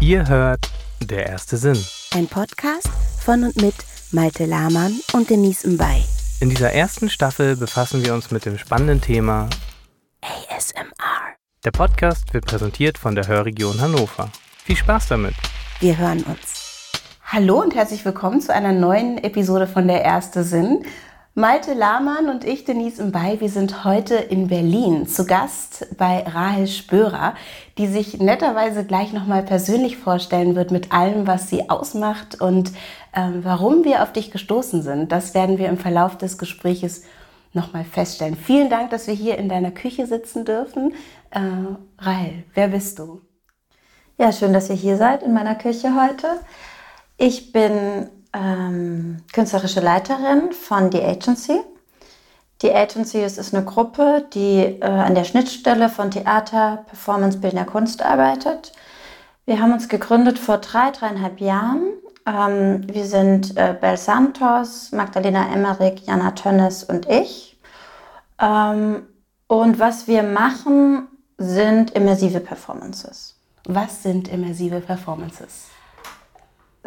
Ihr hört Der erste Sinn. Ein Podcast von und mit Malte Lahmann und Denise Mbay. In dieser ersten Staffel befassen wir uns mit dem spannenden Thema ASMR. Der Podcast wird präsentiert von der Hörregion Hannover. Viel Spaß damit. Wir hören uns. Hallo und herzlich willkommen zu einer neuen Episode von Der erste Sinn. Malte Lahmann und ich, Denise Mbay, wir sind heute in Berlin zu Gast bei Rahel Spörer, die sich netterweise gleich nochmal persönlich vorstellen wird mit allem, was sie ausmacht und ähm, warum wir auf dich gestoßen sind. Das werden wir im Verlauf des Gespräches nochmal feststellen. Vielen Dank, dass wir hier in deiner Küche sitzen dürfen. Äh, Rahel, wer bist du? Ja, schön, dass ihr hier seid in meiner Küche heute. Ich bin ähm, künstlerische Leiterin von The Agency. Die Agency ist, ist eine Gruppe, die äh, an der Schnittstelle von Theater, Performance, bildender Kunst arbeitet. Wir haben uns gegründet vor drei, dreieinhalb Jahren. Ähm, wir sind äh, Bel Santos, Magdalena Emmerich, Jana Tönnes und ich. Ähm, und was wir machen, sind immersive Performances. Was sind immersive Performances?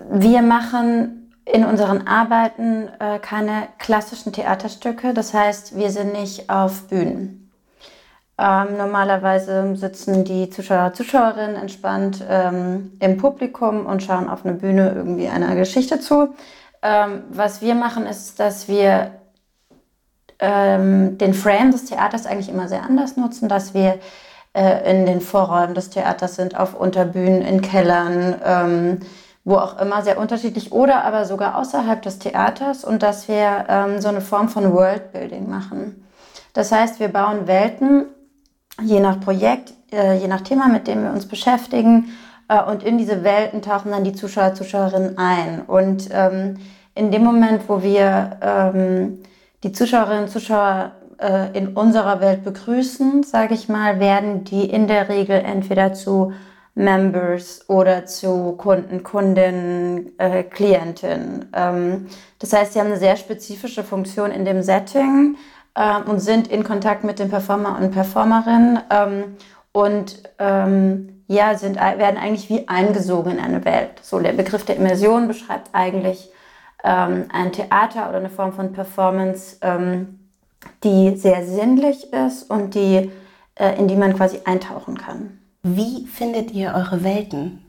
Wir machen in unseren Arbeiten äh, keine klassischen Theaterstücke. Das heißt, wir sind nicht auf Bühnen. Ähm, normalerweise sitzen die Zuschauer, Zuschauerinnen entspannt ähm, im Publikum und schauen auf eine Bühne irgendwie einer Geschichte zu. Ähm, was wir machen, ist, dass wir ähm, den Frame des Theaters eigentlich immer sehr anders nutzen, dass wir äh, in den Vorräumen des Theaters sind, auf Unterbühnen, in Kellern ähm, wo auch immer, sehr unterschiedlich oder aber sogar außerhalb des Theaters und dass wir ähm, so eine Form von Worldbuilding machen. Das heißt, wir bauen Welten, je nach Projekt, äh, je nach Thema, mit dem wir uns beschäftigen äh, und in diese Welten tauchen dann die Zuschauer, Zuschauerinnen ein. Und ähm, in dem Moment, wo wir ähm, die Zuschauerinnen und Zuschauer äh, in unserer Welt begrüßen, sage ich mal, werden die in der Regel entweder zu Members oder zu Kunden, Kundinnen, äh, Klientinnen. Ähm, das heißt, sie haben eine sehr spezifische Funktion in dem Setting äh, und sind in Kontakt mit den Performer und Performerinnen ähm, und ähm, ja, sind, werden eigentlich wie eingesogen in eine Welt. So der Begriff der Immersion beschreibt eigentlich ähm, ein Theater oder eine Form von Performance, ähm, die sehr sinnlich ist und die, äh, in die man quasi eintauchen kann. Wie findet ihr eure Welten?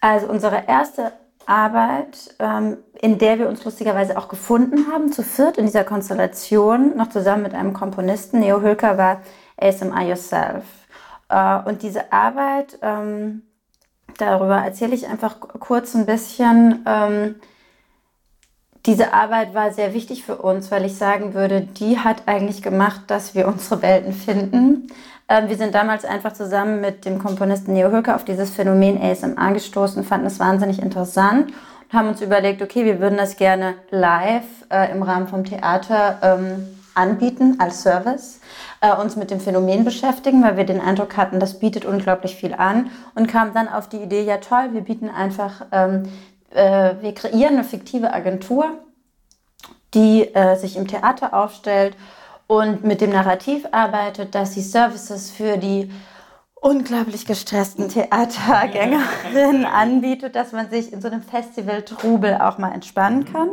Also unsere erste Arbeit, ähm, in der wir uns lustigerweise auch gefunden haben, zu viert in dieser Konstellation, noch zusammen mit einem Komponisten, Neo Hülker, war ASMR Yourself. Äh, und diese Arbeit, ähm, darüber erzähle ich einfach kurz ein bisschen. Diese Arbeit war sehr wichtig für uns, weil ich sagen würde, die hat eigentlich gemacht, dass wir unsere Welten finden. Ähm, wir sind damals einfach zusammen mit dem Komponisten Neo Hülke auf dieses Phänomen ASMR gestoßen, fanden es wahnsinnig interessant und haben uns überlegt, okay, wir würden das gerne live äh, im Rahmen vom Theater ähm, anbieten als Service, äh, uns mit dem Phänomen beschäftigen, weil wir den Eindruck hatten, das bietet unglaublich viel an und kamen dann auf die Idee, ja toll, wir bieten einfach, ähm, äh, wir kreieren eine fiktive Agentur, die äh, sich im Theater aufstellt und mit dem Narrativ arbeitet, dass sie Services für die unglaublich gestressten Theatergängerinnen anbietet, dass man sich in so einem Festival-Trubel auch mal entspannen mhm. kann.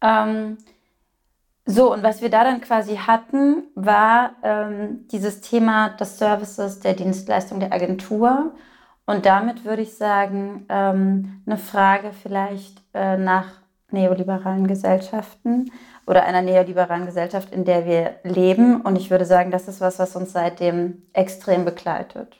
Ähm, so, und was wir da dann quasi hatten, war ähm, dieses Thema des Services, der Dienstleistung der Agentur. Und damit würde ich sagen, ähm, eine Frage vielleicht äh, nach neoliberalen Gesellschaften oder einer neoliberalen Gesellschaft, in der wir leben. Und ich würde sagen, das ist was, was uns seitdem extrem begleitet.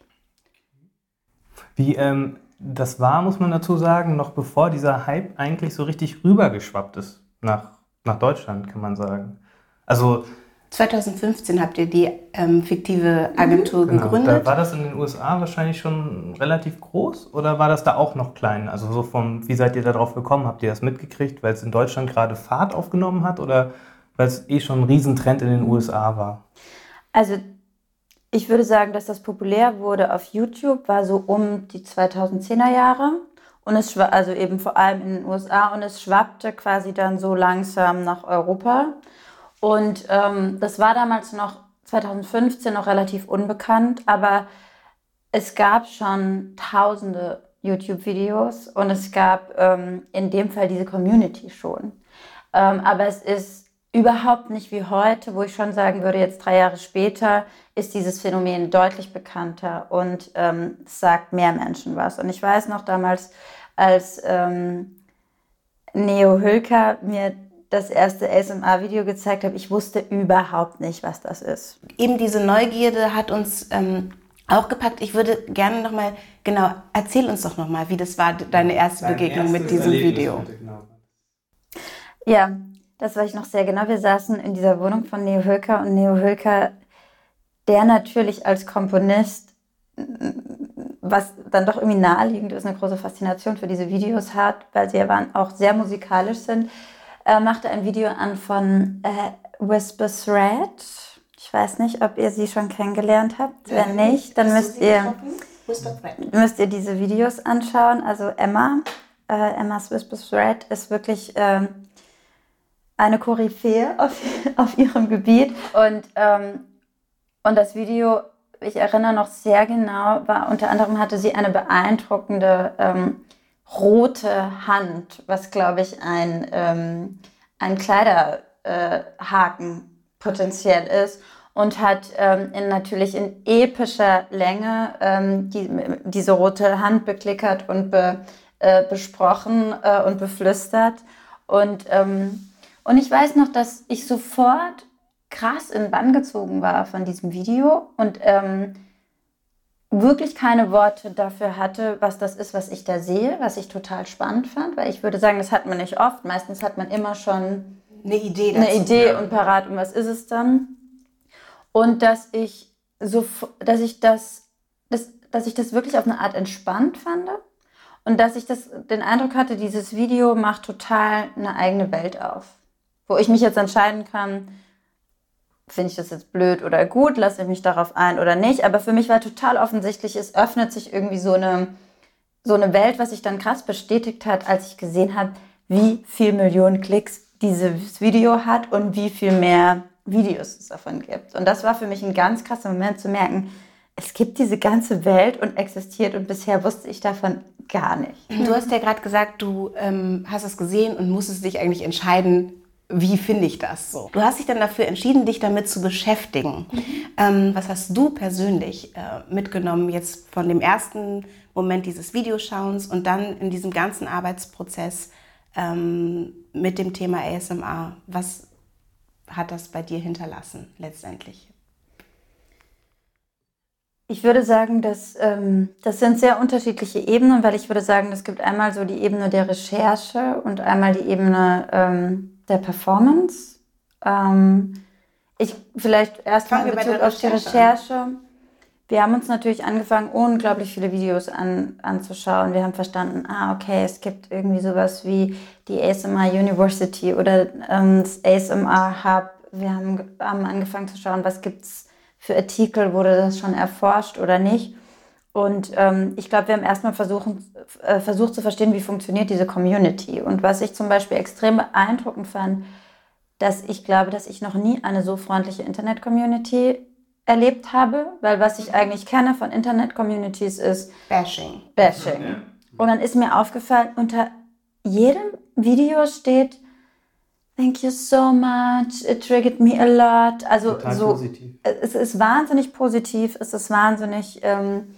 Wie ähm, das war, muss man dazu sagen, noch bevor dieser Hype eigentlich so richtig rübergeschwappt ist nach, nach Deutschland, kann man sagen. Also 2015 habt ihr die ähm, fiktive Agentur genau. gegründet. Da war das in den USA wahrscheinlich schon relativ groß oder war das da auch noch klein? Also so vom, wie seid ihr darauf gekommen? Habt ihr das mitgekriegt, weil es in Deutschland gerade Fahrt aufgenommen hat oder weil es eh schon ein Riesentrend in den USA war? Also ich würde sagen, dass das populär wurde auf YouTube, war so um die 2010er Jahre. Und es war also eben vor allem in den USA und es schwappte quasi dann so langsam nach Europa. Und ähm, das war damals noch 2015 noch relativ unbekannt, aber es gab schon tausende YouTube-Videos und es gab ähm, in dem Fall diese Community schon. Ähm, aber es ist überhaupt nicht wie heute, wo ich schon sagen würde, jetzt drei Jahre später ist dieses Phänomen deutlich bekannter und ähm, sagt mehr Menschen was. Und ich weiß noch damals, als ähm, Neo Hülker mir das erste ASMR-Video gezeigt hat, ich wusste überhaupt nicht, was das ist. Eben diese Neugierde hat uns ähm, auch gepackt. Ich würde gerne nochmal, genau, erzähl uns doch nochmal, wie das war, deine erste Dein Begegnung mit diesem Erlebnis Video. Ja, das weiß ich noch sehr genau. Wir saßen in dieser Wohnung von Neo Hülker und Neo Hülker, der natürlich als Komponist, was dann doch irgendwie naheliegend ist, eine große Faszination für diese Videos hat, weil sie ja auch sehr musikalisch sind, äh, machte ein Video an von äh, Whisper Thread. Ich weiß nicht, ob ihr sie schon kennengelernt habt. Wenn nicht, dann müsst ihr, müsst ihr diese Videos anschauen. Also Emma, äh, Emmas Whisper Thread ist wirklich äh, eine Koryphäe auf, auf ihrem Gebiet. Und, ähm, und das Video, ich erinnere noch sehr genau, war unter anderem hatte sie eine beeindruckende ähm, rote Hand, was glaube ich ein, ähm, ein Kleiderhaken äh, potenziell ist und hat ähm, in, natürlich in epischer Länge ähm, die, diese rote Hand beklickert und be, äh, besprochen äh, und beflüstert. Und ähm, und ich weiß noch, dass ich sofort krass in Bann gezogen war von diesem Video und ähm, wirklich keine Worte dafür hatte, was das ist, was ich da sehe, was ich total spannend fand, weil ich würde sagen, das hat man nicht oft. Meistens hat man immer schon eine Idee, dazu. eine Idee und parat, und was ist es dann? Und dass ich so, dass ich das, das, dass ich das wirklich auf eine Art entspannt fand und dass ich das, den Eindruck hatte, dieses Video macht total eine eigene Welt auf wo ich mich jetzt entscheiden kann, finde ich das jetzt blöd oder gut, lasse ich mich darauf ein oder nicht. Aber für mich war total offensichtlich, es öffnet sich irgendwie so eine, so eine Welt, was sich dann krass bestätigt hat, als ich gesehen habe, wie viel Millionen Klicks dieses Video hat und wie viel mehr Videos es davon gibt. Und das war für mich ein ganz krasser Moment zu merken, es gibt diese ganze Welt und existiert und bisher wusste ich davon gar nicht. Du hast ja gerade gesagt, du ähm, hast es gesehen und musstest dich eigentlich entscheiden, wie finde ich das so? Du hast dich dann dafür entschieden, dich damit zu beschäftigen. Mhm. Ähm, was hast du persönlich äh, mitgenommen jetzt von dem ersten Moment dieses Videoschauens und dann in diesem ganzen Arbeitsprozess ähm, mit dem Thema ASMR? Was hat das bei dir hinterlassen letztendlich? Ich würde sagen, dass ähm, das sind sehr unterschiedliche Ebenen, weil ich würde sagen, es gibt einmal so die Ebene der Recherche und einmal die Ebene ähm, der Performance. Ähm, ich vielleicht erstmal in Bezug auf die Recherche. Wir haben uns natürlich angefangen, unglaublich viele Videos an, anzuschauen. Wir haben verstanden, ah, okay, es gibt irgendwie sowas wie die ASMR University oder ähm, das ASMR Hub. Wir haben, haben angefangen zu schauen, was gibt es für Artikel, wurde das schon erforscht oder nicht. Und ähm, ich glaube, wir haben erstmal versuchen, äh, versucht zu verstehen, wie funktioniert diese Community. Und was ich zum Beispiel extrem beeindruckend fand, dass ich glaube, dass ich noch nie eine so freundliche Internet-Community erlebt habe, weil was ich eigentlich kenne von Internet-Communities ist Bashing. Bashing. Und dann ist mir aufgefallen, unter jedem Video steht Thank you so much. It triggered me a lot. Also Total so, positiv. es ist wahnsinnig positiv. Es ist wahnsinnig ähm,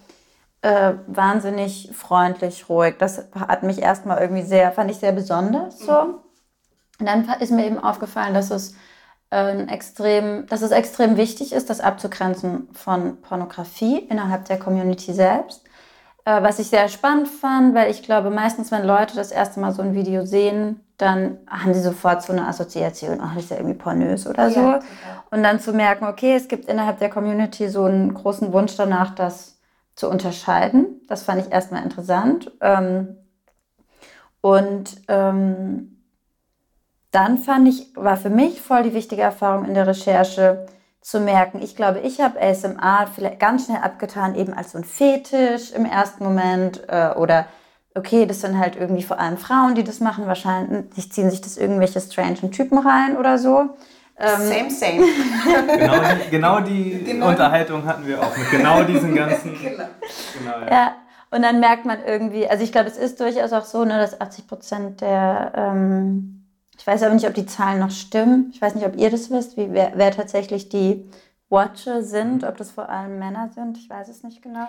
äh, wahnsinnig freundlich, ruhig. Das hat mich erstmal irgendwie sehr, fand ich sehr besonders so. Mhm. Und dann ist mir eben aufgefallen, dass es äh, extrem, dass es extrem wichtig ist, das abzugrenzen von Pornografie innerhalb der Community selbst. Äh, was ich sehr spannend fand, weil ich glaube, meistens, wenn Leute das erste Mal so ein Video sehen, dann haben sie sofort so eine Assoziation, ach, das ist ja irgendwie pornös oder so. Ja, und dann zu merken, okay, es gibt innerhalb der Community so einen großen Wunsch danach, dass zu unterscheiden. Das fand ich erstmal interessant. Ähm, und ähm, dann fand ich, war für mich voll die wichtige Erfahrung in der Recherche zu merken, ich glaube, ich habe ASMR vielleicht ganz schnell abgetan, eben als so ein Fetisch im ersten Moment äh, oder okay, das sind halt irgendwie vor allem Frauen, die das machen, wahrscheinlich ziehen sich das irgendwelche strangen Typen rein oder so. Ähm, same, same. genau die, genau die genau. Unterhaltung hatten wir auch mit genau diesen ganzen. genau. genau ja. ja. Und dann merkt man irgendwie, also ich glaube, es ist durchaus auch so, ne, dass 80 Prozent der, ähm, ich weiß aber nicht, ob die Zahlen noch stimmen. Ich weiß nicht, ob ihr das wisst, wie, wer, wer tatsächlich die Watcher sind, ob das vor allem Männer sind. Ich weiß es nicht genau.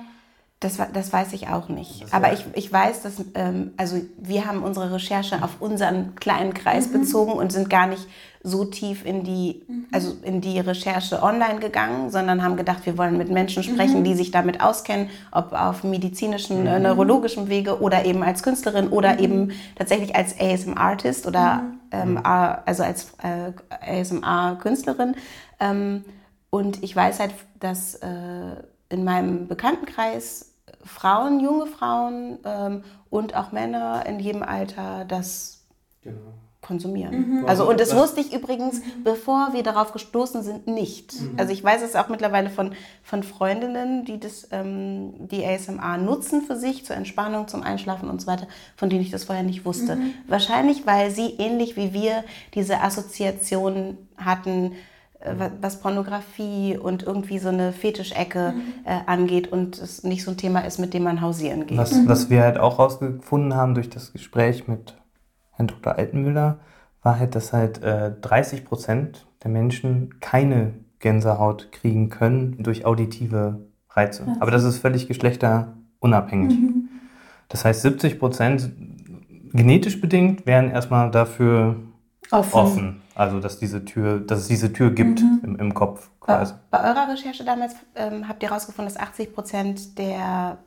Das, das weiß ich auch nicht. Aber ich, ich weiß, dass, ähm, also wir haben unsere Recherche auf unseren kleinen Kreis mhm. bezogen und sind gar nicht so tief in die, mhm. also in die Recherche online gegangen, sondern haben gedacht, wir wollen mit Menschen sprechen, mhm. die sich damit auskennen, ob auf medizinischen, äh, mhm. neurologischen Wege oder eben als Künstlerin oder mhm. eben tatsächlich als ASM-Artist oder mhm. ähm, also als äh, ASMR-Künstlerin. Ähm, und ich weiß halt, dass äh, in meinem Bekanntenkreis Frauen, junge Frauen ähm, und auch Männer in jedem Alter das genau. Konsumieren. Mhm. Also und das wusste ich übrigens, mhm. bevor wir darauf gestoßen sind, nicht. Mhm. Also ich weiß es auch mittlerweile von, von Freundinnen, die das, ähm, die ASMR nutzen für sich, zur Entspannung, zum Einschlafen und so weiter, von denen ich das vorher nicht wusste. Mhm. Wahrscheinlich, weil sie ähnlich wie wir diese Assoziation hatten, äh, was Pornografie und irgendwie so eine Fetischecke mhm. äh, angeht und es nicht so ein Thema ist, mit dem man hausieren geht. Was, mhm. was wir halt auch rausgefunden haben durch das Gespräch mit Herrn Dr. Altenmüller, war halt, dass halt äh, 30 Prozent der Menschen keine Gänsehaut kriegen können durch auditive Reize. Ja. Aber das ist völlig geschlechterunabhängig. Mhm. Das heißt, 70 Prozent genetisch bedingt wären erstmal dafür offen. offen. Also dass diese Tür, dass es diese Tür gibt mhm. im, im, Kopf quasi. Bei, bei eurer Recherche damals ähm, habt ihr herausgefunden, dass 80 Prozent der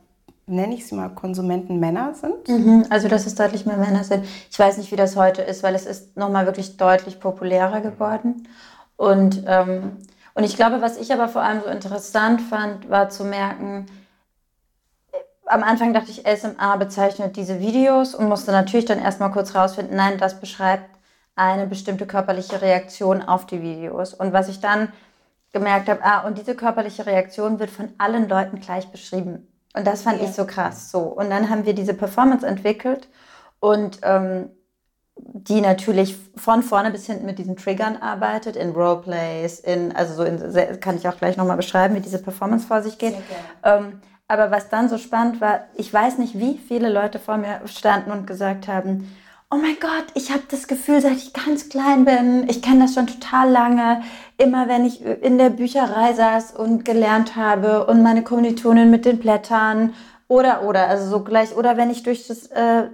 nenne ich sie mal, Konsumenten Männer sind? Mhm, also dass es deutlich mehr Männer sind. Ich weiß nicht, wie das heute ist, weil es ist nochmal wirklich deutlich populärer geworden. Und, ähm, und ich glaube, was ich aber vor allem so interessant fand, war zu merken, am Anfang dachte ich, SMA bezeichnet diese Videos und musste natürlich dann erstmal kurz rausfinden, nein, das beschreibt eine bestimmte körperliche Reaktion auf die Videos. Und was ich dann gemerkt habe, ah, und diese körperliche Reaktion wird von allen Leuten gleich beschrieben. Und das fand ja. ich so krass. So. Und dann haben wir diese Performance entwickelt und ähm, die natürlich von vorne bis hinten mit diesen Triggern arbeitet, in Roleplays, in, also so in, kann ich auch gleich nochmal beschreiben, wie diese Performance vor sich geht. Ähm, aber was dann so spannend war, ich weiß nicht, wie viele Leute vor mir standen und gesagt haben, oh mein Gott, ich habe das Gefühl, seit ich ganz klein bin, ich kenne das schon total lange, immer wenn ich in der Bücherei saß und gelernt habe und meine Kommilitonin mit den Blättern oder oder also so gleich oder wenn ich durch das, äh,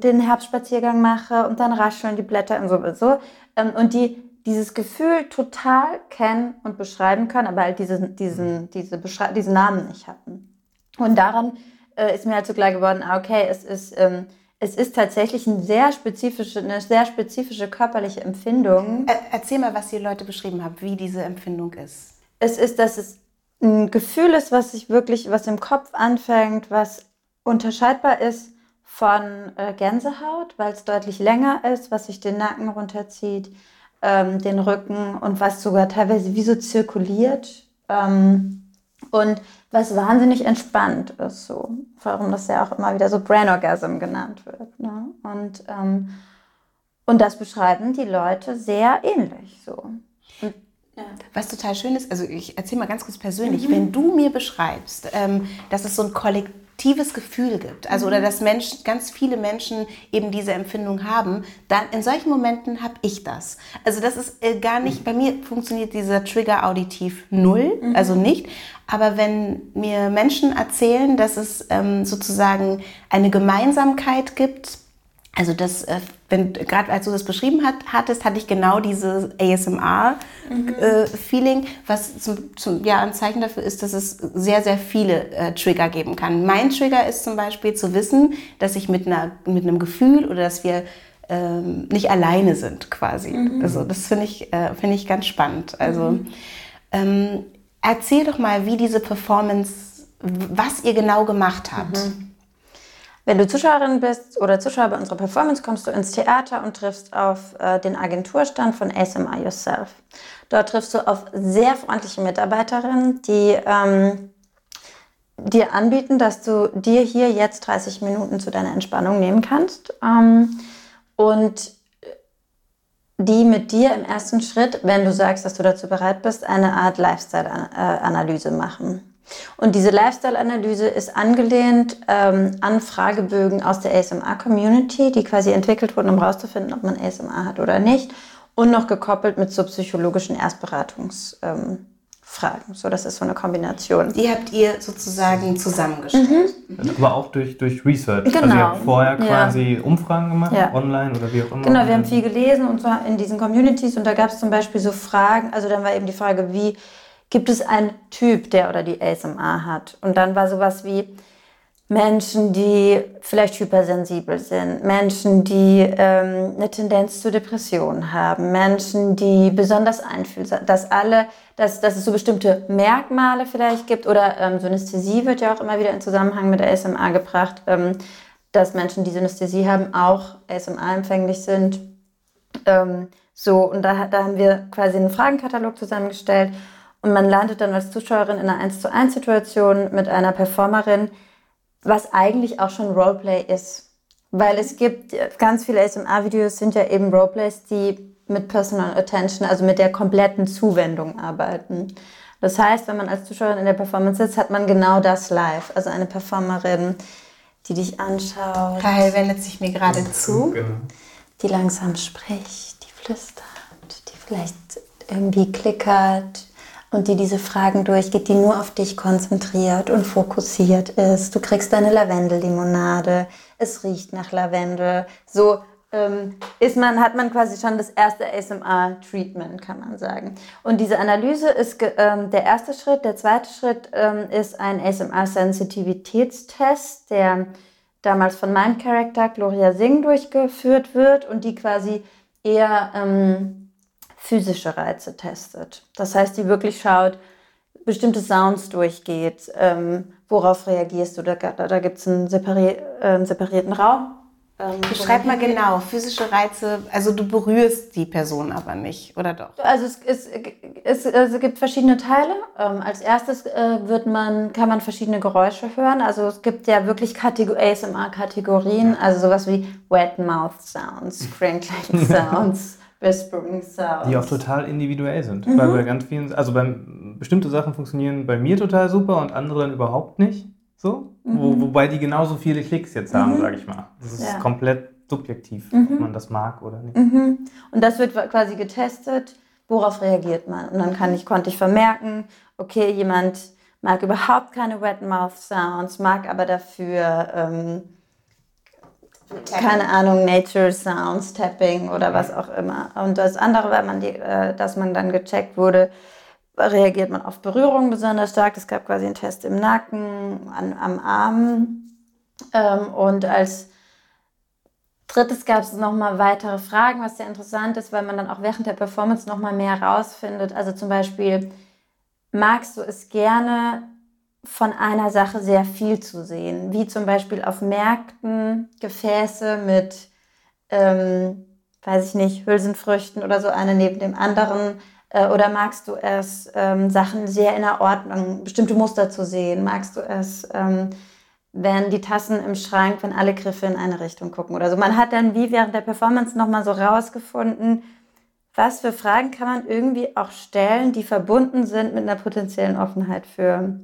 den Herbstspaziergang mache und dann rascheln die Blätter und so, so ähm, und die dieses Gefühl total kennen und beschreiben können, aber halt diesen, diesen, diese Beschrei diesen Namen nicht hatten. Und daran äh, ist mir halt so klar geworden, ah, okay, es ist ähm, es ist tatsächlich eine sehr spezifische, eine sehr spezifische körperliche Empfindung. Erzähl mal, was die Leute beschrieben haben, wie diese Empfindung ist. Es ist, dass es ein Gefühl ist, was sich wirklich, was im Kopf anfängt, was unterscheidbar ist von äh, Gänsehaut, weil es deutlich länger ist, was sich den Nacken runterzieht, ähm, den Rücken und was sogar teilweise wie so zirkuliert. Ähm, und was wahnsinnig entspannt ist, so. Warum das ja auch immer wieder so Brain Orgasm genannt wird. Ne? Und, ähm, und das beschreiben die Leute sehr ähnlich so. Und, ja. Was total schön ist, also ich erzähle mal ganz kurz persönlich, mhm. wenn du mir beschreibst, ähm, dass es so ein Kollektiv tiefes Gefühl gibt, also oder mhm. dass Menschen, ganz viele Menschen eben diese Empfindung haben, dann in solchen Momenten habe ich das. Also das ist äh, gar nicht, bei mir funktioniert dieser Trigger auditiv null, mhm. also nicht. Aber wenn mir Menschen erzählen, dass es ähm, sozusagen eine Gemeinsamkeit gibt also das, äh, wenn gerade als du das beschrieben hat, hattest, hatte ich genau dieses ASMR-Feeling, mhm. äh, was zum, zum, ja, ein Zeichen dafür ist, dass es sehr, sehr viele äh, Trigger geben kann. Mein Trigger ist zum Beispiel zu wissen, dass ich mit, einer, mit einem Gefühl oder dass wir ähm, nicht alleine sind quasi. Mhm. Also das finde ich, äh, find ich ganz spannend. Also mhm. ähm, erzähl doch mal, wie diese Performance, was ihr genau gemacht habt. Wenn du Zuschauerin bist oder Zuschauer bei unserer Performance, kommst du ins Theater und triffst auf äh, den Agenturstand von ASMR Yourself. Dort triffst du auf sehr freundliche Mitarbeiterinnen, die ähm, dir anbieten, dass du dir hier jetzt 30 Minuten zu deiner Entspannung nehmen kannst. Ähm, und die mit dir im ersten Schritt, wenn du sagst, dass du dazu bereit bist, eine Art Lifestyle-Analyse machen. Und diese Lifestyle-Analyse ist angelehnt ähm, an Fragebögen aus der ASMR-Community, die quasi entwickelt wurden, um herauszufinden, ob man ASMR hat oder nicht. Und noch gekoppelt mit so psychologischen Erstberatungsfragen. Ähm, so, das ist so eine Kombination. Die habt ihr sozusagen zusammengestellt. Mhm. Aber auch durch, durch Research. Genau. Also ihr habt vorher quasi ja. Umfragen gemacht, ja. online oder wie auch immer. Genau, wir haben viel gelesen und zwar in diesen Communities und da gab es zum Beispiel so Fragen, also dann war eben die Frage, wie gibt es einen Typ, der oder die ASMR hat? Und dann war sowas wie Menschen, die vielleicht hypersensibel sind, Menschen, die ähm, eine Tendenz zu Depressionen haben, Menschen, die besonders einfühlsam, dass alle, dass, dass es so bestimmte Merkmale vielleicht gibt oder ähm, Synästhesie wird ja auch immer wieder in Zusammenhang mit der ASMR gebracht, ähm, dass Menschen, die Synästhesie haben, auch ASMR-empfänglich sind. Ähm, so, und da, da haben wir quasi einen Fragenkatalog zusammengestellt und man landet dann als Zuschauerin in einer 1 zu 1 Situation mit einer Performerin, was eigentlich auch schon Roleplay ist. Weil es gibt ganz viele ASMR-Videos sind ja eben Roleplays, die mit Personal Attention, also mit der kompletten Zuwendung arbeiten. Das heißt, wenn man als Zuschauerin in der Performance sitzt, hat man genau das live. Also eine Performerin, die dich anschaut. Kyle wendet sich mir gerade zu. Genau. Die langsam spricht, die flüstert, die vielleicht irgendwie klickert, und die diese Fragen durchgeht, die nur auf dich konzentriert und fokussiert ist. Du kriegst deine Lavendellimonade, es riecht nach Lavendel. So ähm, ist man, hat man quasi schon das erste ASMR-Treatment, kann man sagen. Und diese Analyse ist ähm, der erste Schritt. Der zweite Schritt ähm, ist ein ASMR-Sensitivitätstest, der damals von meinem Charakter Gloria Singh durchgeführt wird und die quasi eher ähm, physische Reize testet. Das heißt, die wirklich schaut, bestimmte Sounds durchgeht, ähm, worauf reagierst du. Da, da, da gibt es einen, separi äh, separierten Raum. Ähm, Beschreib mal genau, physische Reize, also du berührst die Person aber nicht, oder doch? Also es, es, es, es gibt verschiedene Teile. Ähm, als erstes äh, wird man, kann man verschiedene Geräusche hören. Also es gibt ja wirklich ASMR-Kategorien, also sowas wie Wet Mouth Sounds, Crinkling Sounds. Whispering Sounds. Die auch total individuell sind. Mhm. Weil bei ganz vielen, also beim, bestimmte Sachen funktionieren bei mir total super und andere dann überhaupt nicht. So. Mhm. Wo, wobei die genauso viele Klicks jetzt haben, mhm. sage ich mal. Das ist ja. komplett subjektiv, ob mhm. man das mag oder nicht. Mhm. Und das wird quasi getestet, worauf reagiert man. Und dann kann ich, konnte ich vermerken, okay, jemand mag überhaupt keine Wet Mouth Sounds, mag aber dafür ähm, keine Ahnung, Nature Sounds, Tapping oder was auch immer. Und das andere war, man die, äh, dass man dann gecheckt wurde, reagiert man auf Berührung besonders stark. Es gab quasi einen Test im Nacken, an, am Arm. Ähm, und als drittes gab es nochmal weitere Fragen, was sehr interessant ist, weil man dann auch während der Performance nochmal mehr rausfindet. Also zum Beispiel, magst du es gerne, von einer Sache sehr viel zu sehen, wie zum Beispiel auf Märkten Gefäße mit, ähm, weiß ich nicht, Hülsenfrüchten oder so, eine neben dem anderen. Äh, oder magst du es, ähm, Sachen sehr in der Ordnung, bestimmte Muster zu sehen? Magst du es, ähm, wenn die Tassen im Schrank, wenn alle Griffe in eine Richtung gucken oder so? Man hat dann wie während der Performance nochmal so rausgefunden, was für Fragen kann man irgendwie auch stellen, die verbunden sind mit einer potenziellen Offenheit für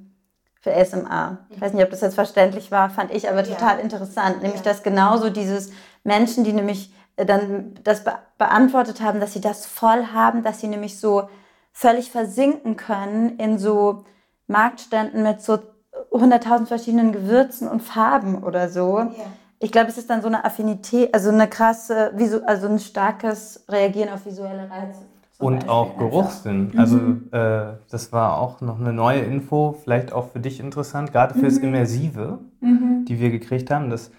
für ASMR. Ich weiß nicht, ob das jetzt verständlich war, fand ich aber total ja. interessant. Nämlich, ja. dass genauso dieses Menschen, die nämlich äh, dann das be beantwortet haben, dass sie das voll haben, dass sie nämlich so völlig versinken können in so Marktständen mit so 100.000 verschiedenen Gewürzen und Farben oder so. Ja. Ich glaube, es ist dann so eine Affinität, also eine krasse, also ein starkes Reagieren auf visuelle Reize. Und Beispiel auch Geruchssinn. Mhm. Also äh, das war auch noch eine neue Info, vielleicht auch für dich interessant, gerade fürs mhm. Immersive, mhm. die wir gekriegt haben, dass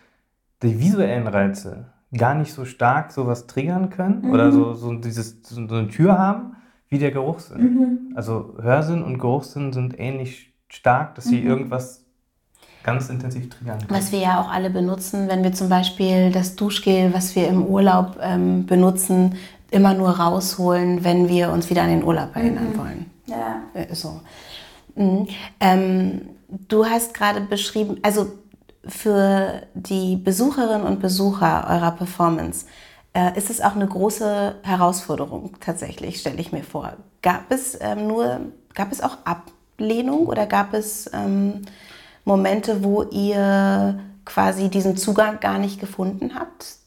die visuellen Reize gar nicht so stark sowas triggern können oder so, mhm. so, dieses, so eine Tür haben, wie der Geruchssinn. Mhm. Also Hörsinn und Geruchssinn sind ähnlich stark, dass sie mhm. irgendwas ganz intensiv triggern können. Was wir ja auch alle benutzen, wenn wir zum Beispiel das Duschgel, was wir im Urlaub ähm, benutzen, immer nur rausholen, wenn wir uns wieder an den Urlaub erinnern mhm. wollen. Ja. Äh, so. Mhm. Ähm, du hast gerade beschrieben, also für die Besucherinnen und Besucher eurer Performance, äh, ist es auch eine große Herausforderung tatsächlich, stelle ich mir vor. Gab es ähm, nur, gab es auch Ablehnung oder gab es ähm, Momente, wo ihr quasi diesen Zugang gar nicht gefunden habt?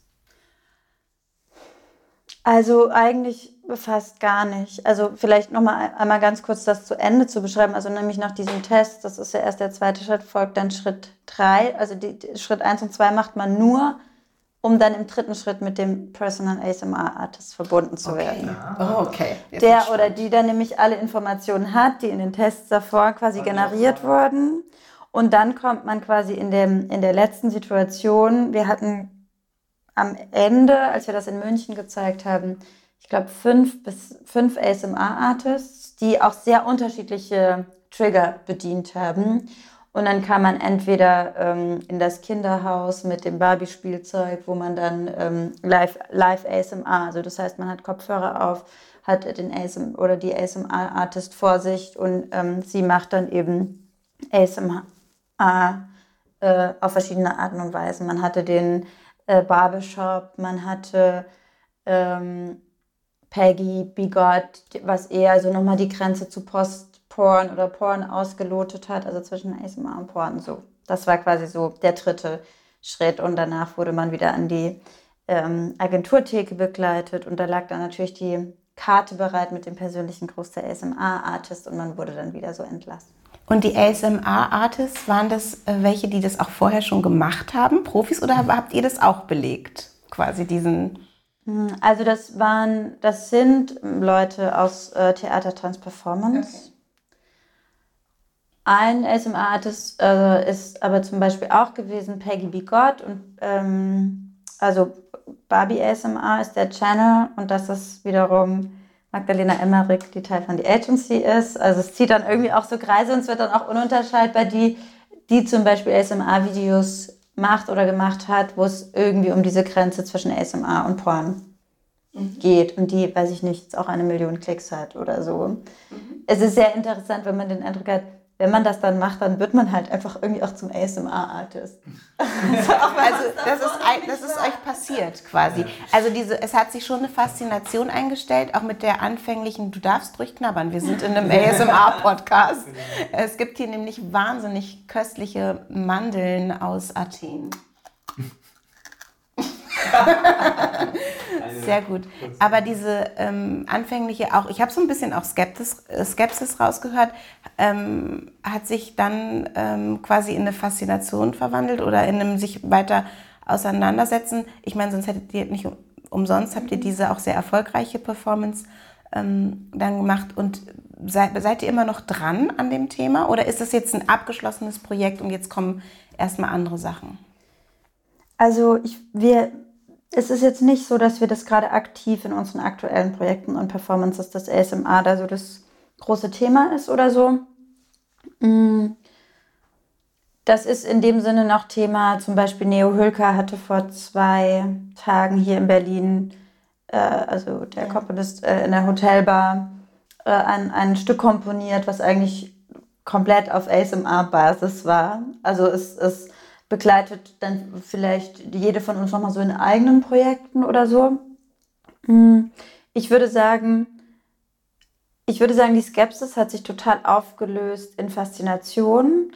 Also eigentlich fast gar nicht. Also vielleicht nochmal einmal ganz kurz das zu Ende zu beschreiben. Also nämlich nach diesem Test, das ist ja erst der zweite Schritt, folgt dann Schritt drei. Also die, die Schritt eins und zwei macht man nur, um dann im dritten Schritt mit dem Personal ASMR Artist verbunden zu Okay. werden. Oh, okay. Jetzt Der oder die dann nämlich alle Informationen hat, die in den Tests davor quasi generiert wurden. Und dann kommt man quasi in, dem, in der letzten Situation, wir hatten am Ende, als wir das in München gezeigt haben, ich glaube fünf bis fünf ASMR-Artists, die auch sehr unterschiedliche Trigger bedient haben. Und dann kann man entweder ähm, in das Kinderhaus mit dem Barbie-Spielzeug, wo man dann ähm, live, live ASMR, also das heißt, man hat Kopfhörer auf, hat den ASM oder die ASMR-Artist vor sich und ähm, sie macht dann eben ASMR äh, auf verschiedene Arten und Weisen. Man hatte den äh, Barbershop, man hatte ähm, Peggy, Bigot, was eher so nochmal die Grenze zu Post-Porn oder Porn ausgelotet hat, also zwischen ASMR und Porn. So, das war quasi so der dritte Schritt und danach wurde man wieder an die ähm, Agenturtheke begleitet und da lag dann natürlich die Karte bereit mit dem persönlichen Gruß der ASMR-Artist und man wurde dann wieder so entlassen. Und die ASMR-Artists, waren das äh, welche, die das auch vorher schon gemacht haben, Profis, oder habt ihr das auch belegt? Quasi diesen. Also das waren, das sind Leute aus äh, Theater, Tanz, Performance. Ein ASMR-Artist äh, ist aber zum Beispiel auch gewesen Peggy Bigot und ähm, also Barbie ASMR ist der Channel und das ist wiederum Magdalena Emmerich, die Teil von The Agency ist. Also es zieht dann irgendwie auch so Kreise und es wird dann auch ununterscheidbar, die, die zum Beispiel ASMR-Videos macht oder gemacht hat, wo es irgendwie um diese Grenze zwischen ASMR und Porn geht und die, weiß ich nicht, jetzt auch eine Million Klicks hat oder so. Es ist sehr interessant, wenn man den Eindruck hat, wenn man das dann macht, dann wird man halt einfach irgendwie auch zum ASMR-Artist. Also das ist, das ist euch passiert quasi. Also diese, es hat sich schon eine Faszination eingestellt, auch mit der anfänglichen, du darfst ruhig knabbern, wir sind in einem ASMR-Podcast. Es gibt hier nämlich wahnsinnig köstliche Mandeln aus Athen. Sehr gut. Aber diese ähm, anfängliche, auch ich habe so ein bisschen auch Skeptis, äh, Skepsis rausgehört, ähm, hat sich dann ähm, quasi in eine Faszination verwandelt oder in einem sich weiter auseinandersetzen. Ich meine, sonst hättet ihr nicht um- umsonst, habt ihr diese auch sehr erfolgreiche Performance ähm, dann gemacht. Und seid, seid ihr immer noch dran an dem Thema oder ist das jetzt ein abgeschlossenes Projekt und jetzt kommen erstmal andere Sachen? Also ich, wir, es ist jetzt nicht so, dass wir das gerade aktiv in unseren aktuellen Projekten und Performances des ASMR da so das große Thema ist oder so. Mm. Das ist in dem Sinne noch Thema. Zum Beispiel Neo Hülker hatte vor zwei Tagen hier in Berlin, äh, also der Komponist äh, in der Hotelbar, äh, ein, ein Stück komponiert, was eigentlich komplett auf ASMR-Basis war. Also es, es begleitet dann vielleicht jede von uns nochmal so in eigenen Projekten oder so. Mm, Ich würde sagen, ich würde sagen, die Skepsis hat sich total aufgelöst in Faszination,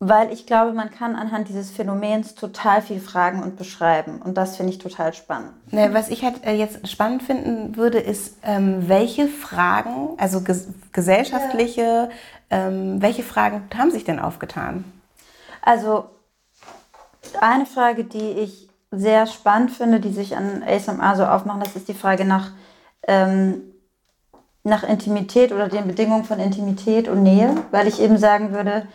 weil ich glaube, man kann anhand dieses Phänomens total viel fragen und beschreiben. Und das finde ich total spannend. Ne, was ich halt äh, jetzt spannend finden würde, ist, ähm, welche Fragen, also ges gesellschaftliche, ähm, welche Fragen haben sich denn aufgetan? Also eine Frage, die ich sehr spannend finde, die sich an ASMR so aufmachen, das ist die Frage nach, ähm, nach Intimität oder den Bedingungen von Intimität und Nähe, weil ich eben sagen würde,